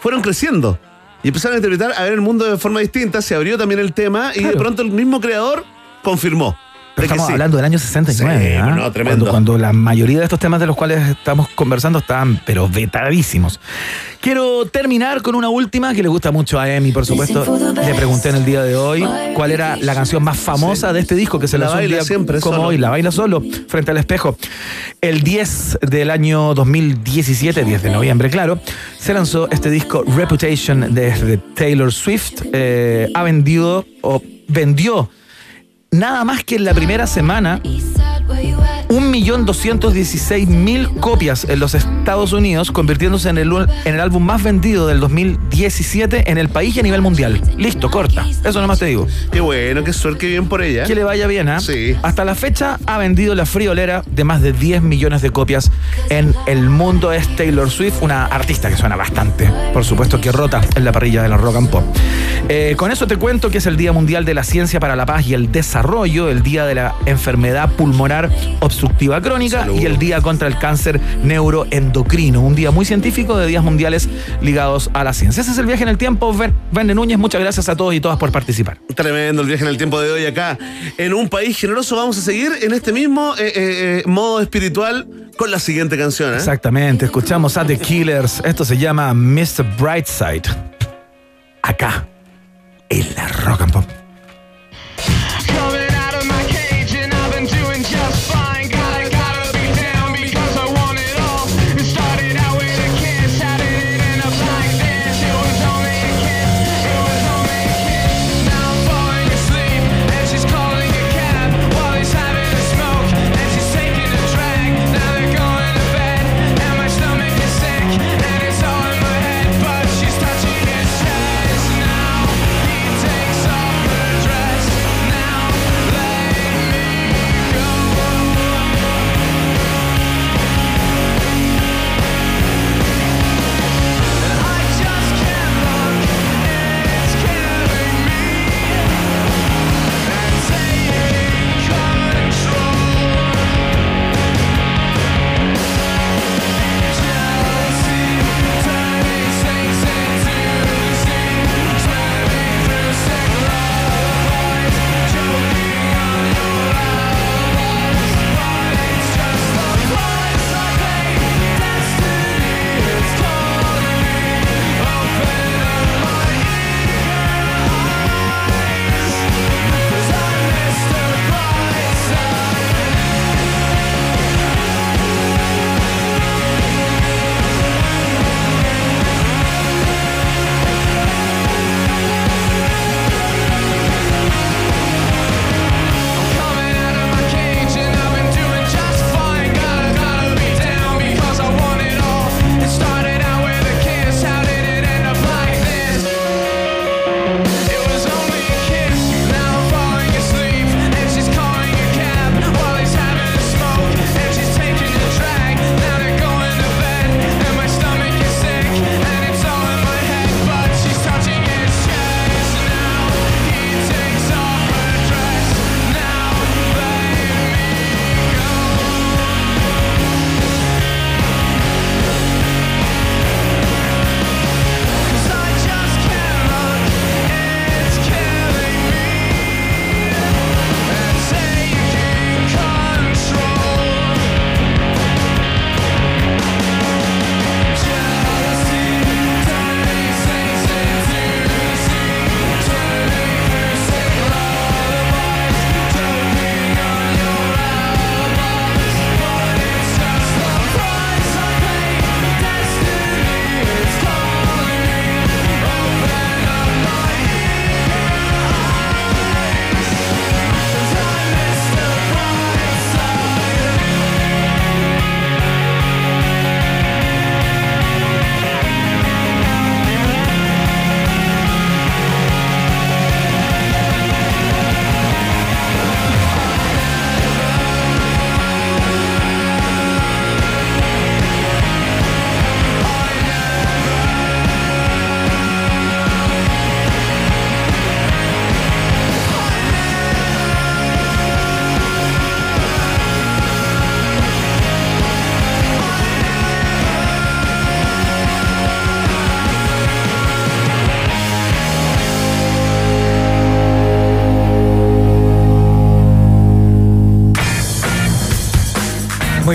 fueron creciendo. Y empezaron a interpretar, a ver el mundo de forma distinta, se abrió también el tema y de pronto el mismo creador confirmó. Pero de que estamos sí. hablando del año 69. Sí, ¿ah? no, tremendo. Cuando, cuando la mayoría de estos temas de los cuales estamos conversando estaban, pero vetadísimos. Quiero terminar con una última que le gusta mucho a Emi, por supuesto. Le pregunté en el día de hoy cuál era la canción más famosa de este disco que se La lanzó baila día siempre, como solo. hoy. La baila solo, frente al espejo. El 10 del año 2017, 10 de noviembre, claro, se lanzó este disco Reputation de, de Taylor Swift. Eh, ha vendido o vendió nada más que en la primera semana 1.216.000 copias en los Estados Unidos, convirtiéndose en el, en el álbum más vendido del 2017 en el país y a nivel mundial. Listo, corta. Eso nomás te digo. Qué bueno, qué suerte, bien por ella. Que le vaya bien, ¿ah? Sí. Hasta la fecha ha vendido la friolera de más de 10 millones de copias en el mundo. Es Taylor Swift, una artista que suena bastante, por supuesto, que rota en la parrilla de la rock and pop. Eh, con eso te cuento que es el Día Mundial de la Ciencia para la Paz y el Desarrollo, el Día de la Enfermedad Pulmonar Obstructiva Crónica y el Día contra el Cáncer Neuroendocrino. Un día muy científico de días mundiales ligados a la ciencia. Ese es el viaje en el tiempo. Verne Núñez, muchas gracias a todos y todas por participar. Tremendo el viaje en el tiempo de hoy acá. En un país generoso vamos a seguir en este mismo eh, eh, eh, modo espiritual con la siguiente canción. ¿eh? Exactamente, escuchamos a The Killers. Esto se llama Mr. Brightside. Acá, en la Rock and Pop.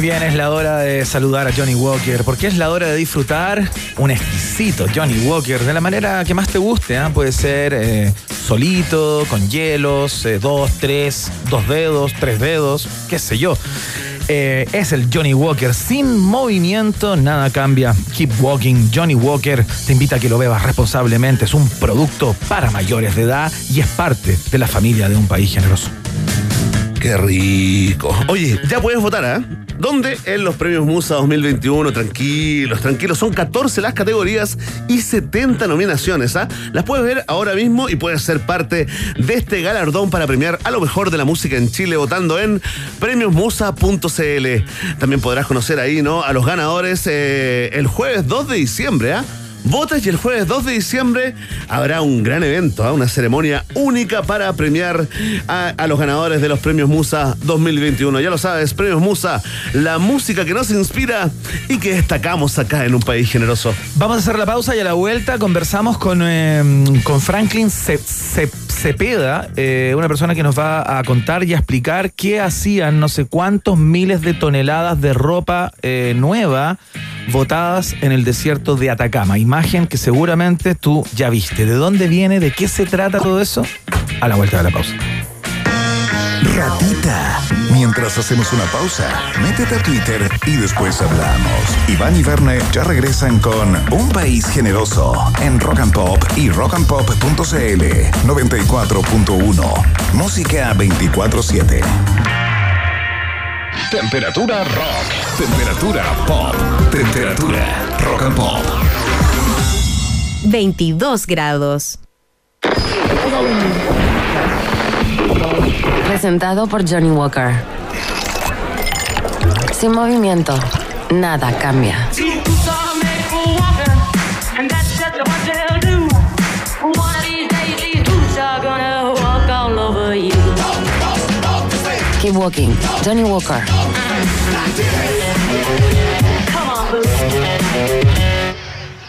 Bien, es la hora de saludar a Johnny Walker, porque es la hora de disfrutar un exquisito Johnny Walker de la manera que más te guste. ¿ah? Puede ser eh, solito, con hielos, eh, dos, tres, dos dedos, tres dedos, qué sé yo. Eh, es el Johnny Walker sin movimiento, nada cambia. Keep walking. Johnny Walker te invita a que lo bebas responsablemente. Es un producto para mayores de edad y es parte de la familia de un país generoso. Qué rico. Oye, ya puedes votar, ¿ah? ¿Dónde? En los premios Musa 2021. Tranquilos, tranquilos. Son 14 las categorías y 70 nominaciones, ¿ah? Las puedes ver ahora mismo y puedes ser parte de este galardón para premiar a lo mejor de la música en Chile votando en premiosmusa.cl. También podrás conocer ahí, ¿no? A los ganadores eh, el jueves 2 de diciembre, ¿ah? Votes y el jueves 2 de diciembre habrá un gran evento, ¿ah? una ceremonia única para premiar a, los ganadores de los premios Musa 2021. Ya lo sabes, premios Musa, la música que nos inspira y que destacamos acá en un país generoso. Vamos a hacer la pausa y a la vuelta conversamos con, eh, con Franklin Ce- Ce- Cepeda, eh, una persona que nos va a contar y a explicar qué hacían no sé cuántos miles de toneladas de ropa eh, nueva botadas en el desierto de Atacama. Imagen que seguramente tú ya viste. ¿De dónde viene? ¿De qué se trata todo eso? A la vuelta de la pausa. Ratita. Mientras hacemos una pausa, métete a Twitter y después hablamos. Iván y Verne ya regresan con Un País Generoso en Rock and Pop y rockandpop.cl 94.1. Música 24-7. Temperatura rock. Temperatura pop. Temperatura rock and pop. 22 grados. Presentado por Johnny Walker. Sin movimiento, nada cambia. See, boots are made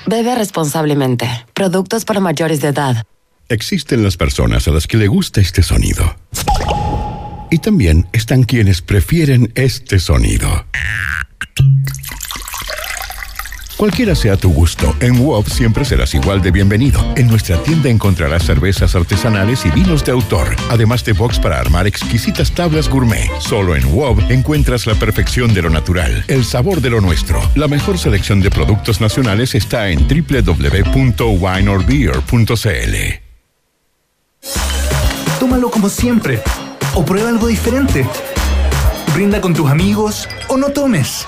Bebe responsablemente. Productos para mayores de edad. Existen las personas a las que le gusta este sonido. Y también están quienes prefieren este sonido. Cualquiera sea tu gusto, en WOB siempre serás igual de bienvenido. En nuestra tienda encontrarás cervezas artesanales y vinos de autor, además de box para armar exquisitas tablas gourmet. Solo en WOB encuentras la perfección de lo natural, el sabor de lo nuestro. La mejor selección de productos nacionales está en www.wineorbeer.cl. Tómalo como siempre. O prueba algo diferente. Brinda con tus amigos o no tomes.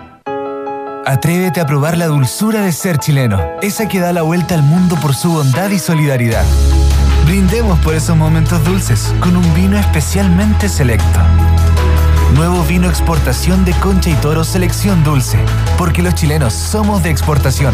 Atrévete a probar la dulzura de ser chileno, esa que da la vuelta al mundo por su bondad y solidaridad. Brindemos por esos momentos dulces con un vino especialmente selecto. Nuevo vino exportación de Concha y Toro Selección Dulce, porque los chilenos somos de exportación.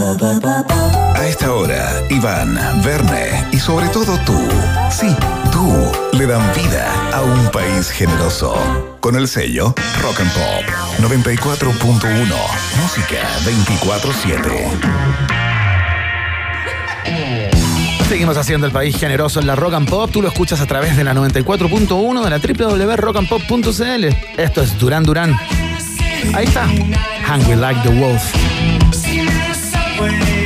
A esta hora, Iván, Verne y sobre todo tú, sí, tú, le dan vida a un país generoso. Con el sello Rock and Pop 94.1, música 24-7. Seguimos haciendo el país generoso en la Rock and Pop. Tú lo escuchas a través de la 94.1 de la www.rockandpop.cl. Esto es Durán Durán. Ahí está. Hungry Like the Wolf. away.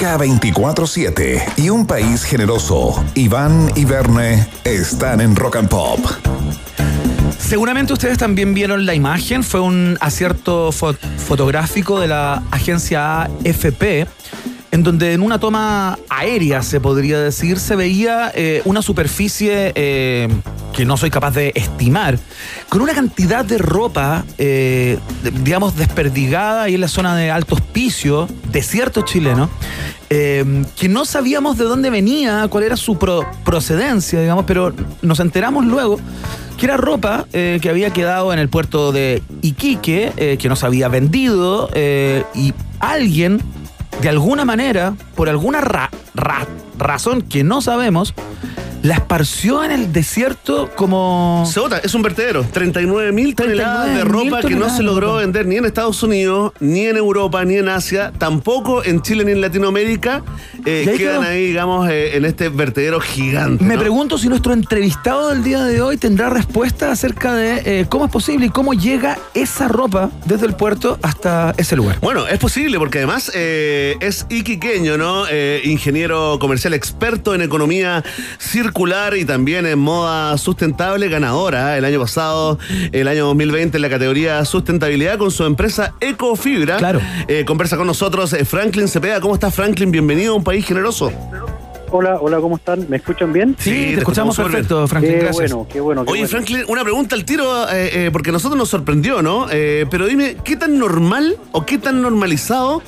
Música 24-7 y un país generoso. Iván y Verne están en Rock and Pop. Seguramente ustedes también vieron la imagen, fue un acierto fo- fotográfico de la agencia AFP, en donde en una toma aérea, se podría decir, se veía eh, una superficie eh, que no soy capaz de estimar, con una cantidad de ropa, eh, digamos, desperdigada ahí en la zona de Alto Hospicio, desierto chileno, eh, que no sabíamos de dónde venía, cuál era su pro- procedencia, digamos, pero nos enteramos luego que era ropa eh, que había quedado en el puerto de Iquique, eh, que no había vendido, eh, y alguien, de alguna manera, por alguna ra- ra- razón que no sabemos, la esparció en el desierto como... Se es un vertedero. 39 mil toneladas de 39.000 ropa que no se logró vender ni en Estados Unidos, ni en Europa, ni en Asia, tampoco en Chile ni en Latinoamérica. Eh, ahí quedan quedó. ahí, digamos, eh, en este vertedero gigante. Me ¿no? pregunto si nuestro entrevistado del día de hoy tendrá respuesta acerca de eh, cómo es posible y cómo llega esa ropa desde el puerto hasta ese lugar. Bueno, es posible porque además es iquiqueño, ¿no? Ingeniero comercial experto en economía circular y también en moda sustentable, ganadora ¿eh? el año pasado, el año 2020 en la categoría sustentabilidad con su empresa Ecofibra. Claro. Eh, conversa con nosotros eh, Franklin Cepeda. ¿Cómo estás, Franklin? Bienvenido a un país generoso. Hola, hola, ¿cómo están? ¿Me escuchan bien? Sí, te, te escuchamos perfecto. Franklin. Qué gracias. bueno, qué bueno. qué Oye, bueno. Franklin, una pregunta al tiro, eh, eh, porque a nosotros nos sorprendió, ¿no? Eh, pero dime, ¿qué tan normal o qué tan normalizado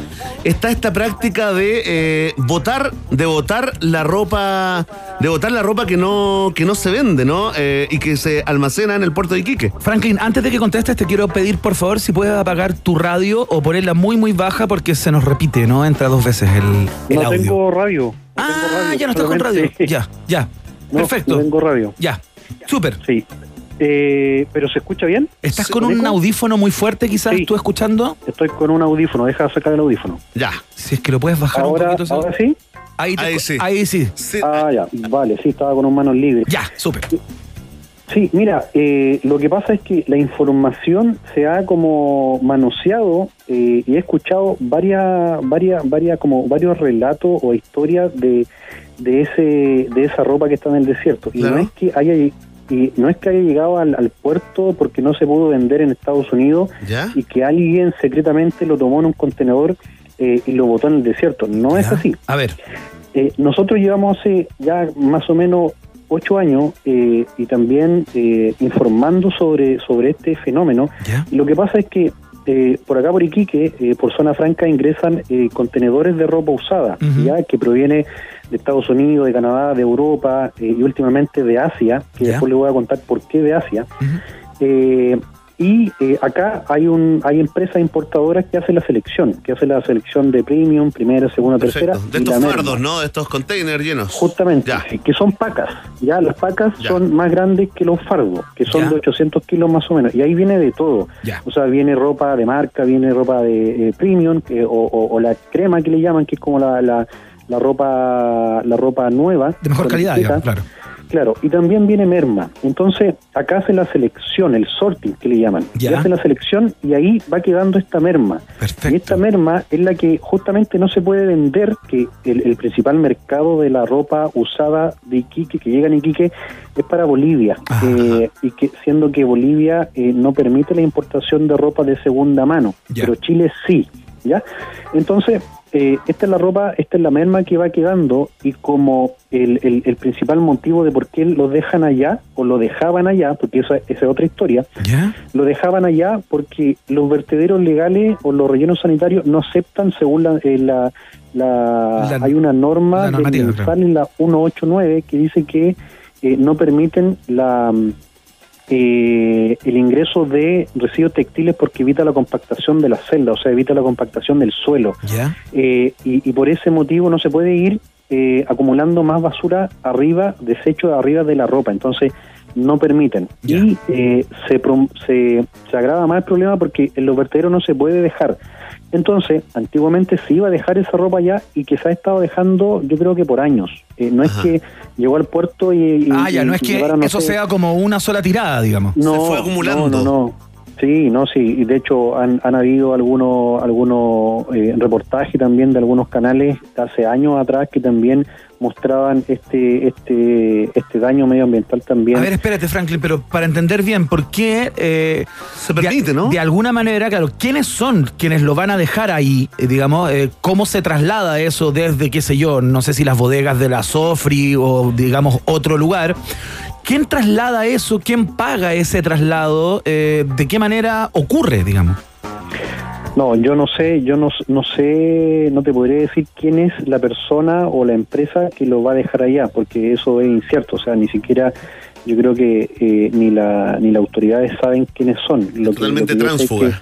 está esta práctica de eh, votar, de votar la ropa, de votar la ropa que no, que no se vende, ¿no? Eh, y que se almacena en el puerto de Iquique. Franklin, antes de que contestes, te quiero pedir, por favor, si puedes apagar tu radio o ponerla muy, muy baja porque se nos repite, ¿no? Entra dos veces el, el No audio. tengo radio. Ah, radio, ya no estás con radio. Ya, ya. No, Perfecto. No tengo radio. Ya. Súper. Sí. Eh, ¿Pero se escucha bien? ¿Estás ¿Se con un eco? audífono muy fuerte, quizás, Sí. tú escuchando? Estoy con un audífono, deja de sacar el audífono. Ya. Si es que lo puedes bajar Ahora, un poquito. ahora sí. Ahí, te- Ahí sí. Ahí sí. Ah, ya, vale, sí, estaba con un manos libres. Ya, súper. Sí, mira, eh, lo que pasa es que la información se ha como manoseado eh, y he escuchado varias, varias, varias, como varios relatos o historias de, de ese, de esa ropa que está en el desierto. Y Claro. no es que haya y no es que haya llegado al, al puerto porque no se pudo vender en Estados Unidos ¿Ya? y que alguien secretamente lo tomó en un contenedor eh, y lo botó en el desierto. No es así. A ver. Eh, nosotros llevamos hace ya más o menos ocho años eh, y también eh, informando sobre, sobre este fenómeno. ¿Ya? Y lo que pasa es que eh, por acá por Iquique, eh, por zona franca, ingresan eh, contenedores de ropa usada, ya que proviene de Estados Unidos, de Canadá, de Europa eh, y últimamente de Asia, que Ya. después le voy a contar por qué de Asia. Eh, y eh, acá hay un hay empresas importadoras que hacen la selección, que hacen la selección de premium, primera, segunda, Perfecto. tercera. De estos merma. fardos, ¿no? De estos containers llenos. Justamente, sí, que son pacas. Ya las pacas Ya. son más grandes que los fardos, que son Ya. de 800 kilos más o menos. Y ahí viene de todo. Ya. O sea, viene ropa de marca, viene ropa de eh, premium, que- o, o- o la crema que le llaman, que es como la, la, la ropa la ropa nueva. De mejor calidad, digamos, claro. Claro, y también viene merma. Entonces, acá hace la selección, el sorting que le llaman. Ya. Y hace la selección y ahí va quedando esta merma. Perfecto. Y esta merma es la que justamente no se puede vender, que el, el principal mercado de la ropa usada de Iquique, que llega en Iquique, es para Bolivia. Ajá. Eh, y que siendo que Bolivia eh, no permite la importación de ropa de segunda mano, Ya. pero Chile sí. ¿Ya? Entonces, eh, esta es la ropa, esta es la merma que va quedando y como el, el- el principal motivo de por qué lo dejan allá o lo dejaban allá, porque esa, esa es otra historia, ¿Ya? lo dejaban allá porque los vertederos legales o los rellenos sanitarios no aceptan según la... eh, la- la- La- hay una norma la del claro. en la 189 que dice que eh, no permiten la mm, eh, el ingreso de residuos textiles porque evita la compactación de la celda, o sea, evita la compactación del suelo. Eh, y, y por ese motivo no se puede ir eh, acumulando más basura arriba, desecho arriba de la ropa. Entonces, no permiten. Y eh, se, se, se agrava más el problema porque en los vertederos no se puede dejar. Entonces, antiguamente se iba a dejar esa ropa allá y que se ha estado dejando, yo creo que por años. Eh, no Ajá. es que llegó al puerto y. y- Ah, ya, y- no es que llevaron, no eso sé, sea como una sola tirada, digamos. no, Se fue acumulando. No, no, no. Sí, no, sí. Y de hecho han, han habido algunos algunos eh, reportajes también de algunos canales hace años atrás que también mostraban este este este daño medioambiental también. A ver, espérate, Franklin, pero para entender bien, ¿por qué eh, Se permite, de, ¿no? De alguna manera, claro, ¿quiénes son quienes lo van a dejar ahí? Eh, digamos, eh, ¿cómo se traslada eso desde, qué sé yo, no sé si las bodegas de la Sofri o, digamos, otro lugar? ¿Quién traslada eso? ¿Quién paga ese traslado? Eh, ¿De qué manera ocurre, digamos? No, yo no sé, yo no, no sé, no te podría decir quién es la persona o la empresa que lo va a dejar allá, porque eso es incierto, o sea, ni siquiera Yo creo que eh, ni la ni las autoridades saben quiénes son. Lo que- Totalmente lo que es que-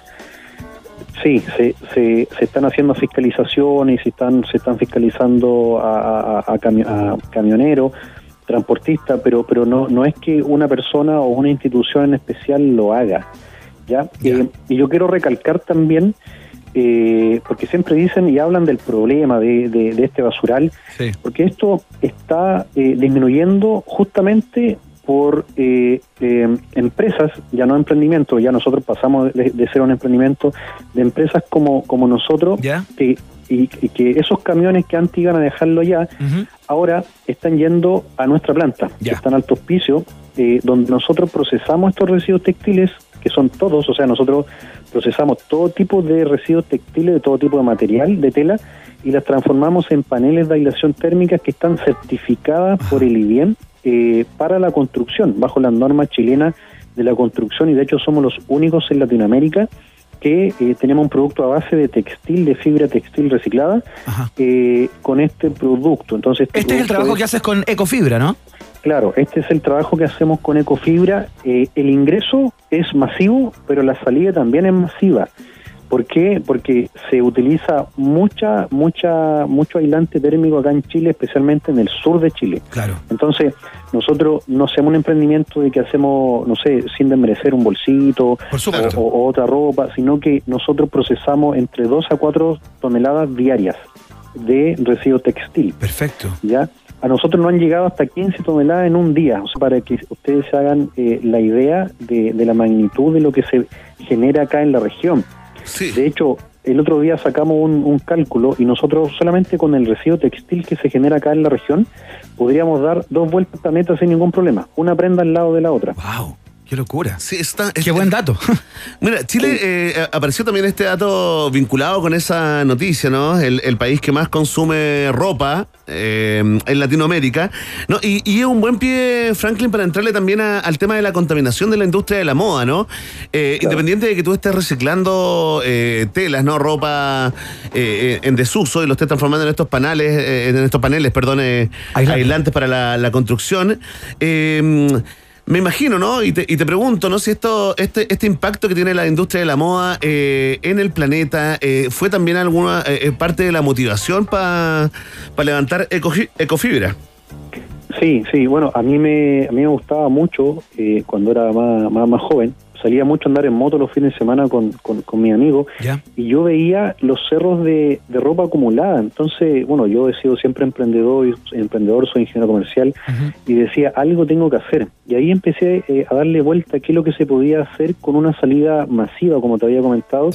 Sí, se, se, se están haciendo fiscalizaciones, se están, se están fiscalizando a, a- a cami- a camioneros, transportistas, pero, pero no, no es que una persona o una institución en especial lo haga. ¿ya? Eh, y yo quiero recalcar también, eh, porque siempre dicen y hablan del problema de, de- de este basural, Sí. porque esto está eh, disminuyendo justamente por eh, eh, empresas, ya no emprendimiento, ya nosotros pasamos de, de ser un emprendimiento de empresas como, como nosotros, que, y, y que esos camiones que antes iban a dejarlo ya, ahora están yendo a nuestra planta, que está en Alto Hospicio, eh, donde nosotros procesamos estos residuos textiles, que son todos, o sea, nosotros procesamos todo tipo de residuos textiles, de todo tipo de material, de tela, y las transformamos en paneles de aislación térmica que están certificadas por el IBIEM eh, para la construcción, bajo las normas chilenas de la construcción, y de hecho somos los únicos en Latinoamérica que eh, tenemos un producto a base de textil, de fibra textil reciclada, eh, con este producto. Entonces, Este es el trabajo que haces con Ecofibra, ¿no? Claro, este es el trabajo que hacemos con Ecofibra. Eh, el ingreso es masivo, pero la salida también es masiva. ¿Por qué? Porque se utiliza mucha, mucha, mucho aislante térmico acá en Chile, especialmente en el sur de Chile. Claro. Entonces, nosotros no hacemos un emprendimiento de que hacemos, no sé, sin desmerecer un bolsito o, o otra ropa, sino que nosotros procesamos entre 2 a 4 toneladas diarias de residuo textil. Perfecto. ¿ya? A nosotros nos han llegado hasta 15 toneladas en un día, o sea, para que ustedes se hagan eh, la idea de, de la magnitud de lo que se genera acá en la región. De hecho, el otro día sacamos un, un cálculo y nosotros solamente con el residuo textil que se genera acá en la región podríamos dar dos vueltas al planeta sin ningún problema, una prenda al lado de la otra. ¡Wow! ¡Qué locura! Sí, está, ¡Qué buen dato! Mira, Chile eh, apareció también este dato vinculado con esa noticia, ¿no? El, el país que más consume ropa eh, en Latinoamérica, ¿no? Y, y es un buen pie, Franklin, para entrarle también a- al tema de la contaminación de la industria de la moda, ¿no? Eh, Independiente de que tú estés reciclando eh, telas, ¿no? Ropa en desuso y lo estés transformando en estos paneles, eh, en estos paneles, perdón, aislantes para la, la construcción. eh, me imagino, ¿no? Y te, y te pregunto, ¿no? Si esto, este, este impacto que tiene la industria de la moda eh, en el planeta eh, fue también alguna eh, eh, parte de la motivación para levantar ecofi- ecofibra. Sí, sí, bueno, a mí me, a mí me gustaba mucho eh, cuando era más, más, más joven. Salía mucho a andar en moto los fines de semana con, con, con mi amigo y yo veía los cerros de, de ropa acumulada. Entonces, bueno, yo he sido siempre emprendedor, emprendedor soy ingeniero comercial y decía, algo tengo que hacer. Y ahí empecé eh, a darle vuelta a qué es lo que se podía hacer con una salida masiva, como te había comentado.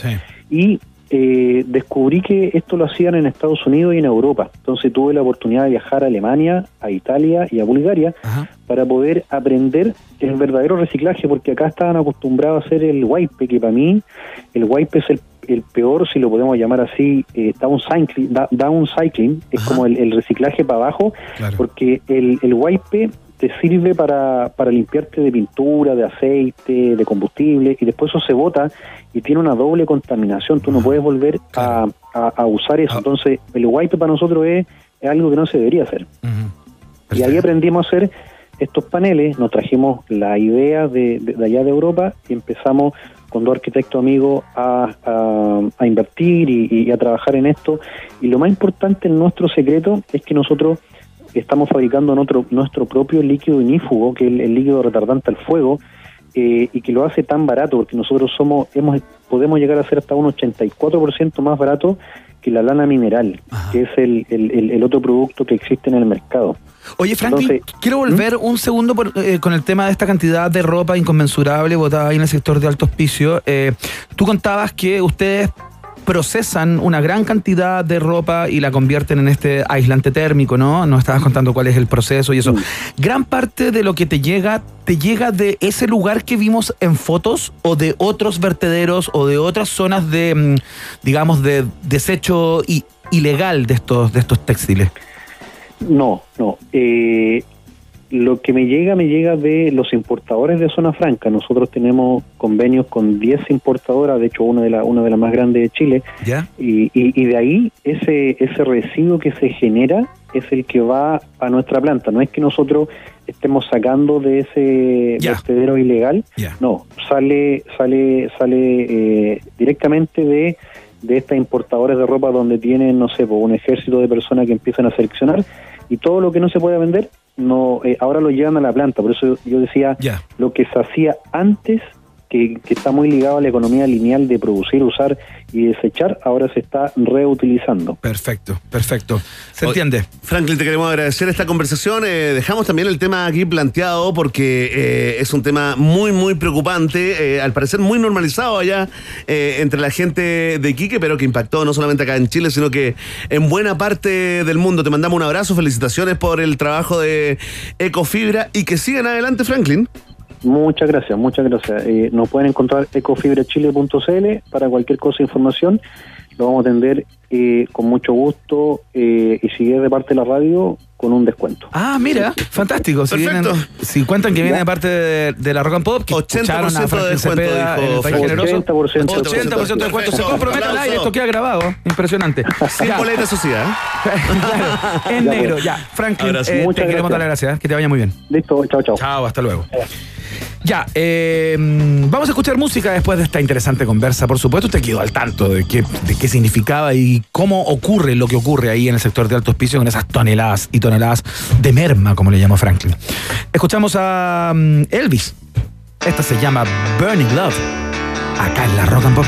Y eh, descubrí que esto lo hacían en Estados Unidos y en Europa. Entonces tuve la oportunidad de viajar a Alemania, a Italia y a Bulgaria para poder aprender el verdadero reciclaje, porque acá estaban acostumbrados a hacer el wipe, que para mí el wipe es el, el peor, si lo podemos llamar así, eh, downcycling, da- downcycling, es como el, el reciclaje para abajo, porque el, el wipe te sirve para, para limpiarte de pintura, de aceite, de combustible, y después eso se bota y tiene una doble contaminación. Tú no puedes volver a, a- a usar eso. Entonces, el wipe para nosotros es, es algo que no se debería hacer. Y ahí aprendimos a hacer estos paneles, nos trajimos la idea de, de- de allá de Europa y empezamos con dos arquitectos amigos a, a- a invertir y, y a trabajar en esto. Y lo más importante en nuestro secreto es que nosotros estamos fabricando nuestro, nuestro propio líquido inífugo, que es el, el líquido retardante al fuego, eh, y que lo hace tan barato, porque nosotros somos hemos podemos llegar a ser hasta un 84% más barato que la lana mineral, que es el, el- el- el otro producto que existe en el mercado. Oye, Franklin, Entonces, quiero volver un segundo por- eh, con el tema de esta cantidad de ropa inconmensurable botada ahí en el sector de alto hospicio. Eh, tú contabas que ustedes procesan una gran cantidad de ropa y la convierten en este aislante térmico, ¿no? Nos estabas contando cuál es el proceso y eso. Gran parte de lo que te llega, ¿te llega de ese lugar que vimos en fotos o de otros vertederos o de otras zonas de, mm, digamos, de desecho ilegal de estos, de estos textiles? No, no. Eh, lo que me llega, me llega de los importadores de Zona Franca. Nosotros tenemos convenios con 10 importadoras, de hecho una de, la, una de las más grandes de Chile, ¿Ya? y, y, y de ahí ese, ese residuo que se genera es el que va a nuestra planta. No es que nosotros estemos sacando de ese vertedero ilegal, no, sale, sale, sale eh, directamente de, de estas importadoras de ropa donde tienen, no sé, pues, un ejército de personas que empiezan a seleccionar y todo lo que no se puede vender, no eh, ahora lo llevan a la planta. Por eso yo decía, lo que se hacía antes que, que está muy ligado a la economía lineal de producir, usar y desechar, ahora se está reutilizando. Perfecto, perfecto. ¿Se entiende? Franklin, te queremos agradecer esta conversación. Eh, dejamos también el tema aquí planteado porque eh, es un tema muy, muy preocupante, eh, al parecer muy normalizado allá eh, entre la gente de Iquique, pero que impactó no solamente acá en Chile, sino que en buena parte del mundo. Te mandamos un abrazo, felicitaciones por el trabajo de Ecofibra y que sigan adelante, Franklin. Muchas gracias, muchas gracias. Eh, nos pueden encontrar ecofibrachile.cl para cualquier cosa e información. Lo vamos a atender eh, con mucho gusto eh, y si es de parte de la radio, con un descuento. Ah, mira, fantástico. Si, vienen, si cuentan que viene de parte de, de la Rock and Pop, que 80% escucharon a de descuento, Cepeda en el dijo País Generoso. 80% 80% de descuento. Se compromete al aire, esto queda grabado. Impresionante. Sin boleta sociedad. Claro, en Ya, negro, pues. ya. Franklin, eh, te Muchas queremos gracias. dar las gracias. ¿eh? Que te vaya muy bien. Listo, chao, chao. Chao, hasta luego. Ya, eh, vamos a escuchar música después de esta interesante conversa. Por supuesto, usted quedó al tanto de qué, de qué significaba y cómo ocurre lo que ocurre ahí en el sector de alto hospicio con esas toneladas y toneladas de merma, como le llamó Franklin. Escuchamos a mm, Elvis. Esta se llama Burning Love. Acá en la Rock and Pop.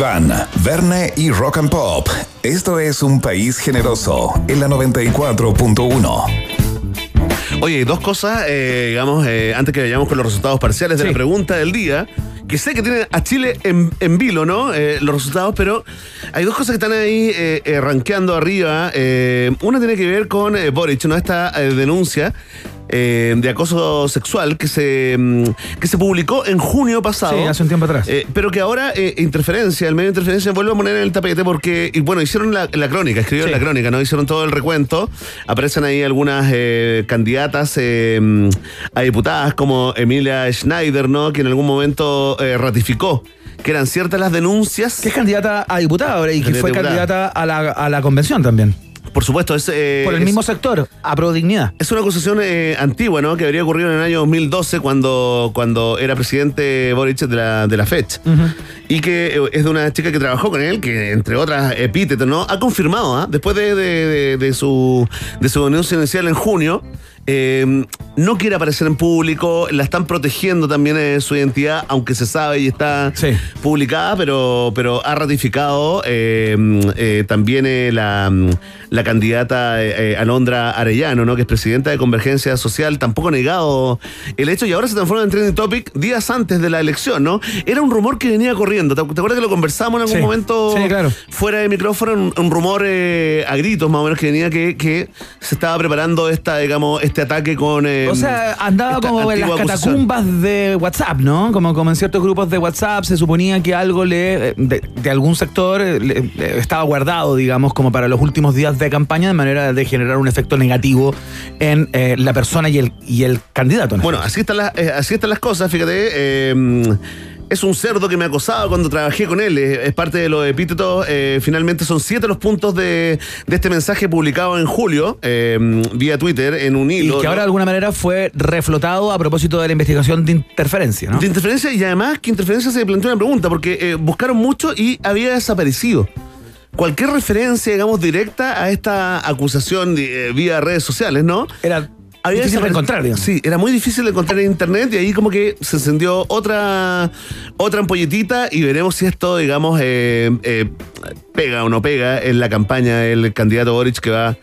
Iván, Verne y Rock and Pop. Esto es un país generoso en la 94.1. Oye, dos cosas, eh, digamos, eh, antes que vayamos con los resultados parciales de la pregunta del día, que sé que tiene a Chile en, en vilo, ¿no? Eh, los resultados, pero hay dos cosas que están ahí eh, eh, rankeando arriba. Eh, una tiene que ver con eh, Boric, ¿no? Esta eh, denuncia eh, de acoso sexual que se, mm, que se publicó en junio pasado. Sí, hace un tiempo atrás. Eh, pero que ahora eh, Interferencia, el medio de Interferencia vuelve a poner en el tapete porque, y bueno, hicieron la, la crónica, escribieron Sí. la crónica, ¿no? Hicieron todo el recuento. Aparecen ahí algunas eh, candidatas eh, a diputadas como Emilia Schneider, ¿no? Que en algún momento ratificó que eran ciertas las denuncias. Que es candidata a diputada ahora y que fue candidata a la, a la convención también. Por supuesto, es. eh, Por el es- mismo sector, a Pro Dignidad. Es una acusación eh, antigua, ¿no? Que habría ocurrido en el año 2012 cuando, cuando era presidente Boric de la, de la FECH. Y que eh, es de una chica que trabajó con él, que entre otras epítetos, ¿no? Ha confirmado, ¿ah? Después de, de- de- de su, de su inicial en junio, eh, no quiere aparecer en público, la están protegiendo también eh, su identidad, aunque se sabe y está publicada, pero, pero ha ratificado eh, eh, también eh, la, la candidata eh, Alondra Arellano, ¿no? que es presidenta de Convergencia Social, tampoco ha negado el hecho y ahora se transforma en trending topic días antes de la elección, ¿no? Era un rumor que venía corriendo. ¿Te, acuerdas que lo conversamos en algún Sí. momento Sí, claro. fuera de micrófono? Un, un rumor eh, a gritos más o menos que venía que, que se estaba preparando esta, digamos, este ataque con. Eh, O sea, andaba como en las acusación. catacumbas de WhatsApp, ¿no? Como, como en ciertos grupos de WhatsApp se suponía que algo le de, de algún sector eh, le estaba guardado, digamos, como para los últimos días de campaña, de manera de generar un efecto negativo en eh, la persona y el, y el candidato. ¿no? Bueno, así están, las, eh, así están las cosas, fíjate. Es un cerdo que me acosaba cuando trabajé con él. Es parte de los epítetos. eh, finalmente son siete los puntos de, de este mensaje publicado en julio, eh, vía Twitter, en un y hilo. que ¿no? ahora de alguna manera fue reflotado a propósito de la investigación de interferencia, ¿no? De interferencia y además que interferencia se planteó una pregunta porque eh, buscaron mucho y había desaparecido. Cualquier referencia, digamos, directa a esta acusación de, eh, vía redes sociales, ¿no? Era había difícil de encontrar, digamos. Sí, era muy difícil de encontrar en internet y ahí como que se encendió otra, otra ampolletita y veremos si esto, digamos, eh, eh, pega o no pega en la campaña del candidato Boric que va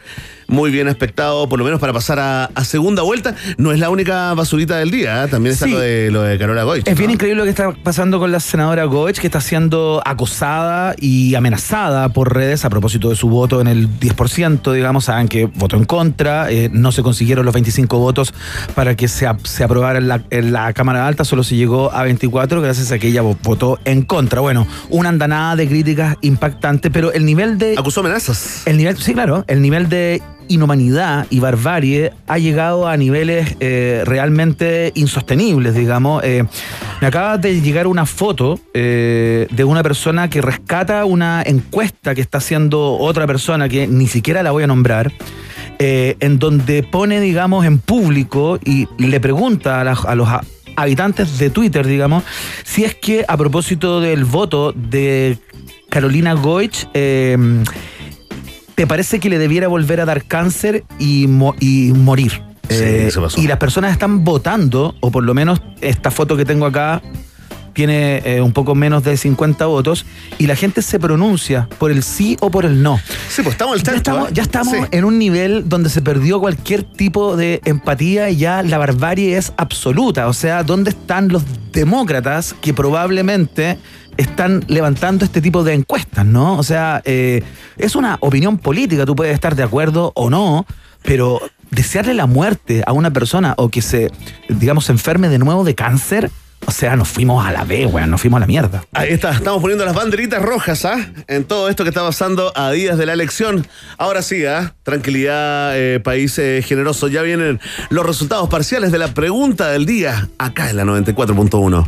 muy bien aspectado, por lo menos para pasar a, a segunda vuelta. No es la única basurita del día, ¿eh? también está Sí. lo, de, lo de Carola Goich. Es bien increíble lo que está pasando con la senadora Goech, que está siendo acosada y amenazada por redes a propósito de su voto en el 10%, digamos, saben que votó en contra, eh, no se consiguieron los 25 votos para que se, ap- se aprobara en la, en la Cámara Alta, solo se llegó a 24 gracias a que ella vo- votó en contra. Bueno, una andanada de críticas impactante, pero el nivel de... Acusó amenazas. El nivel, sí, claro, el nivel de inhumanidad y barbarie ha llegado a niveles eh, realmente insostenibles, digamos. Eh, me acaba de llegar una foto eh, de una persona que rescata una encuesta que está haciendo otra persona que ni siquiera la voy a nombrar. en donde pone, digamos, en público y le pregunta a, los habitantes de Twitter, digamos, si es que a propósito del voto de Carolina Goich, ¿te parece que le debiera volver a dar cáncer y, mo- y morir? Eh, Sí, se pasó. y las personas están votando, o por lo menos esta foto que tengo acá tiene eh, un poco menos de 50 votos, y la gente se pronuncia por el sí o por el no. Sí, pues estamos al Ya tanto, estamos, ¿eh? ya estamos Sí. en un nivel donde se perdió cualquier tipo de empatía y ya la barbarie es absoluta. O sea, ¿dónde están los demócratas que probablemente están levantando este tipo de encuestas, no? O sea, eh, es una opinión política, tú puedes estar de acuerdo o no, pero desearle la muerte a una persona o que se, digamos, se enferme de nuevo de cáncer, o sea, nos fuimos a la B, weón, nos fuimos a la mierda. Ahí está, estamos poniendo las banderitas rojas, ¿ah? En todo esto que está pasando a días de la elección. Ahora sí, ¿ah? Tranquilidad, eh, país eh, generoso. Ya vienen los resultados parciales de la pregunta del día, acá en la 94.1.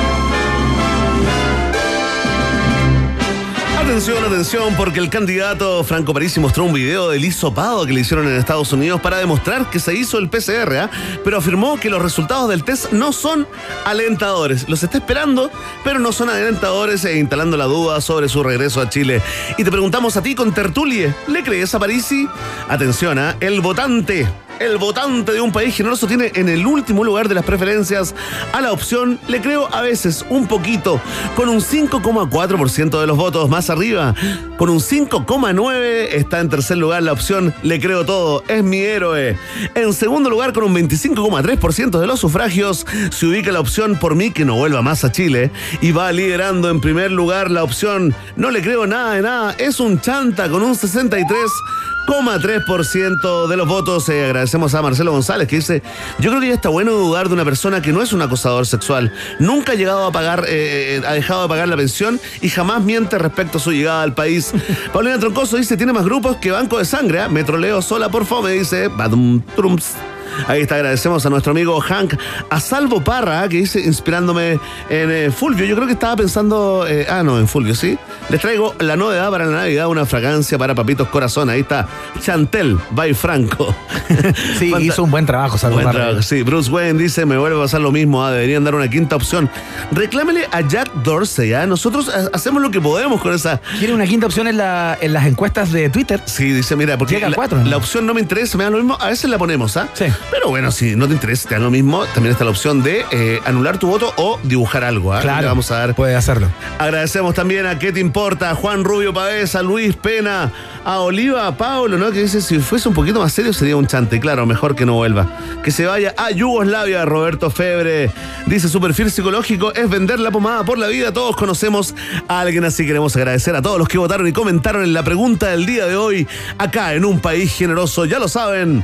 Atención, atención, porque el candidato Franco Parisi mostró un video del hisopado que le hicieron en Estados Unidos para demostrar que se hizo el PCR, ¿ah? pero afirmó que los resultados del test no son alentadores. Los está esperando, pero no son alentadores e instalando la duda sobre su regreso a Chile. Y te preguntamos a ti con Tertulie, ¿le crees a Parisi? Atención, ¿ah? el votante el votante de un país generoso tiene en el último lugar de las preferencias a la opción le creo a veces un poquito, con un 5,4% de los votos más arriba. Con un 5,9% está en tercer lugar la opción le creo todo, es mi héroe. En segundo lugar, con un 25,3% de los sufragios, se ubica la opción por mí que no vuelva más a Chile. Y va liderando en primer lugar la opción no le creo nada de nada, es un chanta con un 63,3% de los votos. Eh, agradecemos a Marcelo González que dice, yo creo que ya está bueno dudar de una persona que no es un acosador sexual. Nunca ha llegado a pagar, eh, eh, ha dejado de pagar la pensión y jamás miente respecto a su llegada al país. Paulina Troncoso dice, tiene más grupos que Banco de Sangre. ¿ah? Me troleo sola por fome, dice. Badum, trumps. Ahí está, agradecemos a nuestro amigo Hank, a Salvo Parra, que dice, inspirándome en eh, Fulvio. Yo creo que estaba pensando, eh, ah, no, en Fulvio, ¿sí? Les traigo la novedad para la Navidad, una fragancia para papitos corazón. Ahí está, Chantel, by Franco. Sí, hizo un buen trabajo, Salvo Buen Parra. trabajo, sí, Bruce Wayne dice, me vuelve a pasar lo mismo, ah, deberían dar una quinta opción. Reclámele a Jack Dorsey, ¿ah? Nosotros ha- hacemos lo que podemos con esa... ¿Quiere una quinta opción en, la, en las encuestas de Twitter? Sí, dice, mira, porque Llega la, cuatro, ¿no? la opción no me interesa, me da lo mismo, a veces la ponemos, ¿ah? Sí. Pero bueno, si no te interesa, te da lo mismo, también está la opción de eh, anular tu voto o dibujar algo, ¿ah? Claro. Le vamos a dar. Puede hacerlo. Agradecemos también a ¿Qué te importa? A Juan Rubio Pavés, a Luis Pena, a Oliva, a Pablo, ¿no? Que dice, si fuese un poquito más serio sería un chante. Claro, mejor que no vuelva. Que se vaya a Yugoslavia, Roberto Febre. Dice, su perfil psicológico es vender la pomada por la vida. Todos conocemos a alguien así. Queremos agradecer a todos los que votaron y comentaron en la pregunta del día de hoy. Acá en un país generoso, ya lo saben.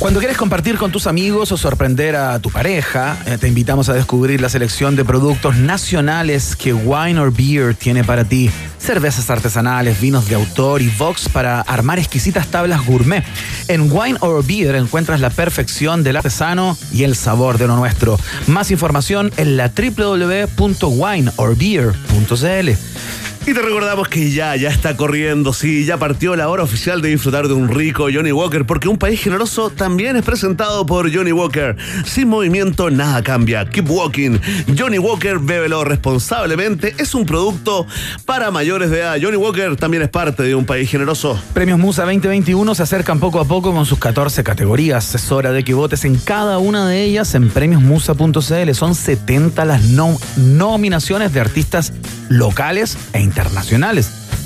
Cuando quieres compartir con tus amigos o sorprender a tu pareja, eh, te invitamos a descubrir la selección de productos nacionales que Wine or Beer tiene para ti. Cervezas artesanales, vinos de autor y Vox para armar exquisitas tablas gourmet. En Wine or Beer encuentras la perfección del artesano y el sabor de lo nuestro. Más información en la www.wineorbeer.cl. Y te recordamos que ya, ya está corriendo, sí, ya partió la hora oficial de disfrutar de un rico Johnny Walker, porque un país generoso también es presentado por Johnny Walker. Sin movimiento nada cambia. Keep walking. Johnny Walker, bébelo responsablemente. Es un producto para mayores de edad. Johnny Walker también es parte de un país generoso. Premios Musa 2021 se acercan poco a poco con sus 14 categorías. Es de que votes en cada una de ellas en premiosmusa.cl. Son 70 las no- nominaciones de artistas locales e internacionales.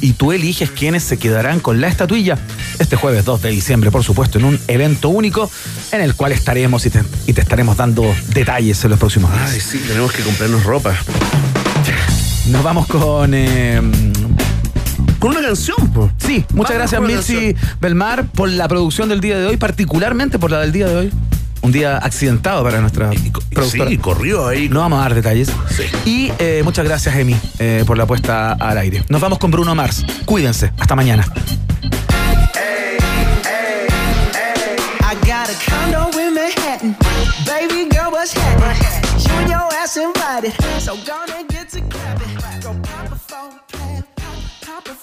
Y tú eliges quiénes se quedarán con la estatuilla este jueves 2 de diciembre, por supuesto, en un evento único en el cual estaremos y te, y te estaremos dando detalles en los próximos días. Ay, sí, tenemos que comprarnos ropa. Nos vamos con... eh, Con una canción, po. Sí, muchas Vamos gracias Milsi Belmar por la producción del día de hoy, particularmente por la del día de hoy un día accidentado para nuestra y, productora. Sí, corrió ahí. No vamos a dar detalles. Sí. Y eh, muchas gracias, Emi, eh, por la puesta al aire. Nos vamos con Bruno Mars. Cuídense. Hasta mañana.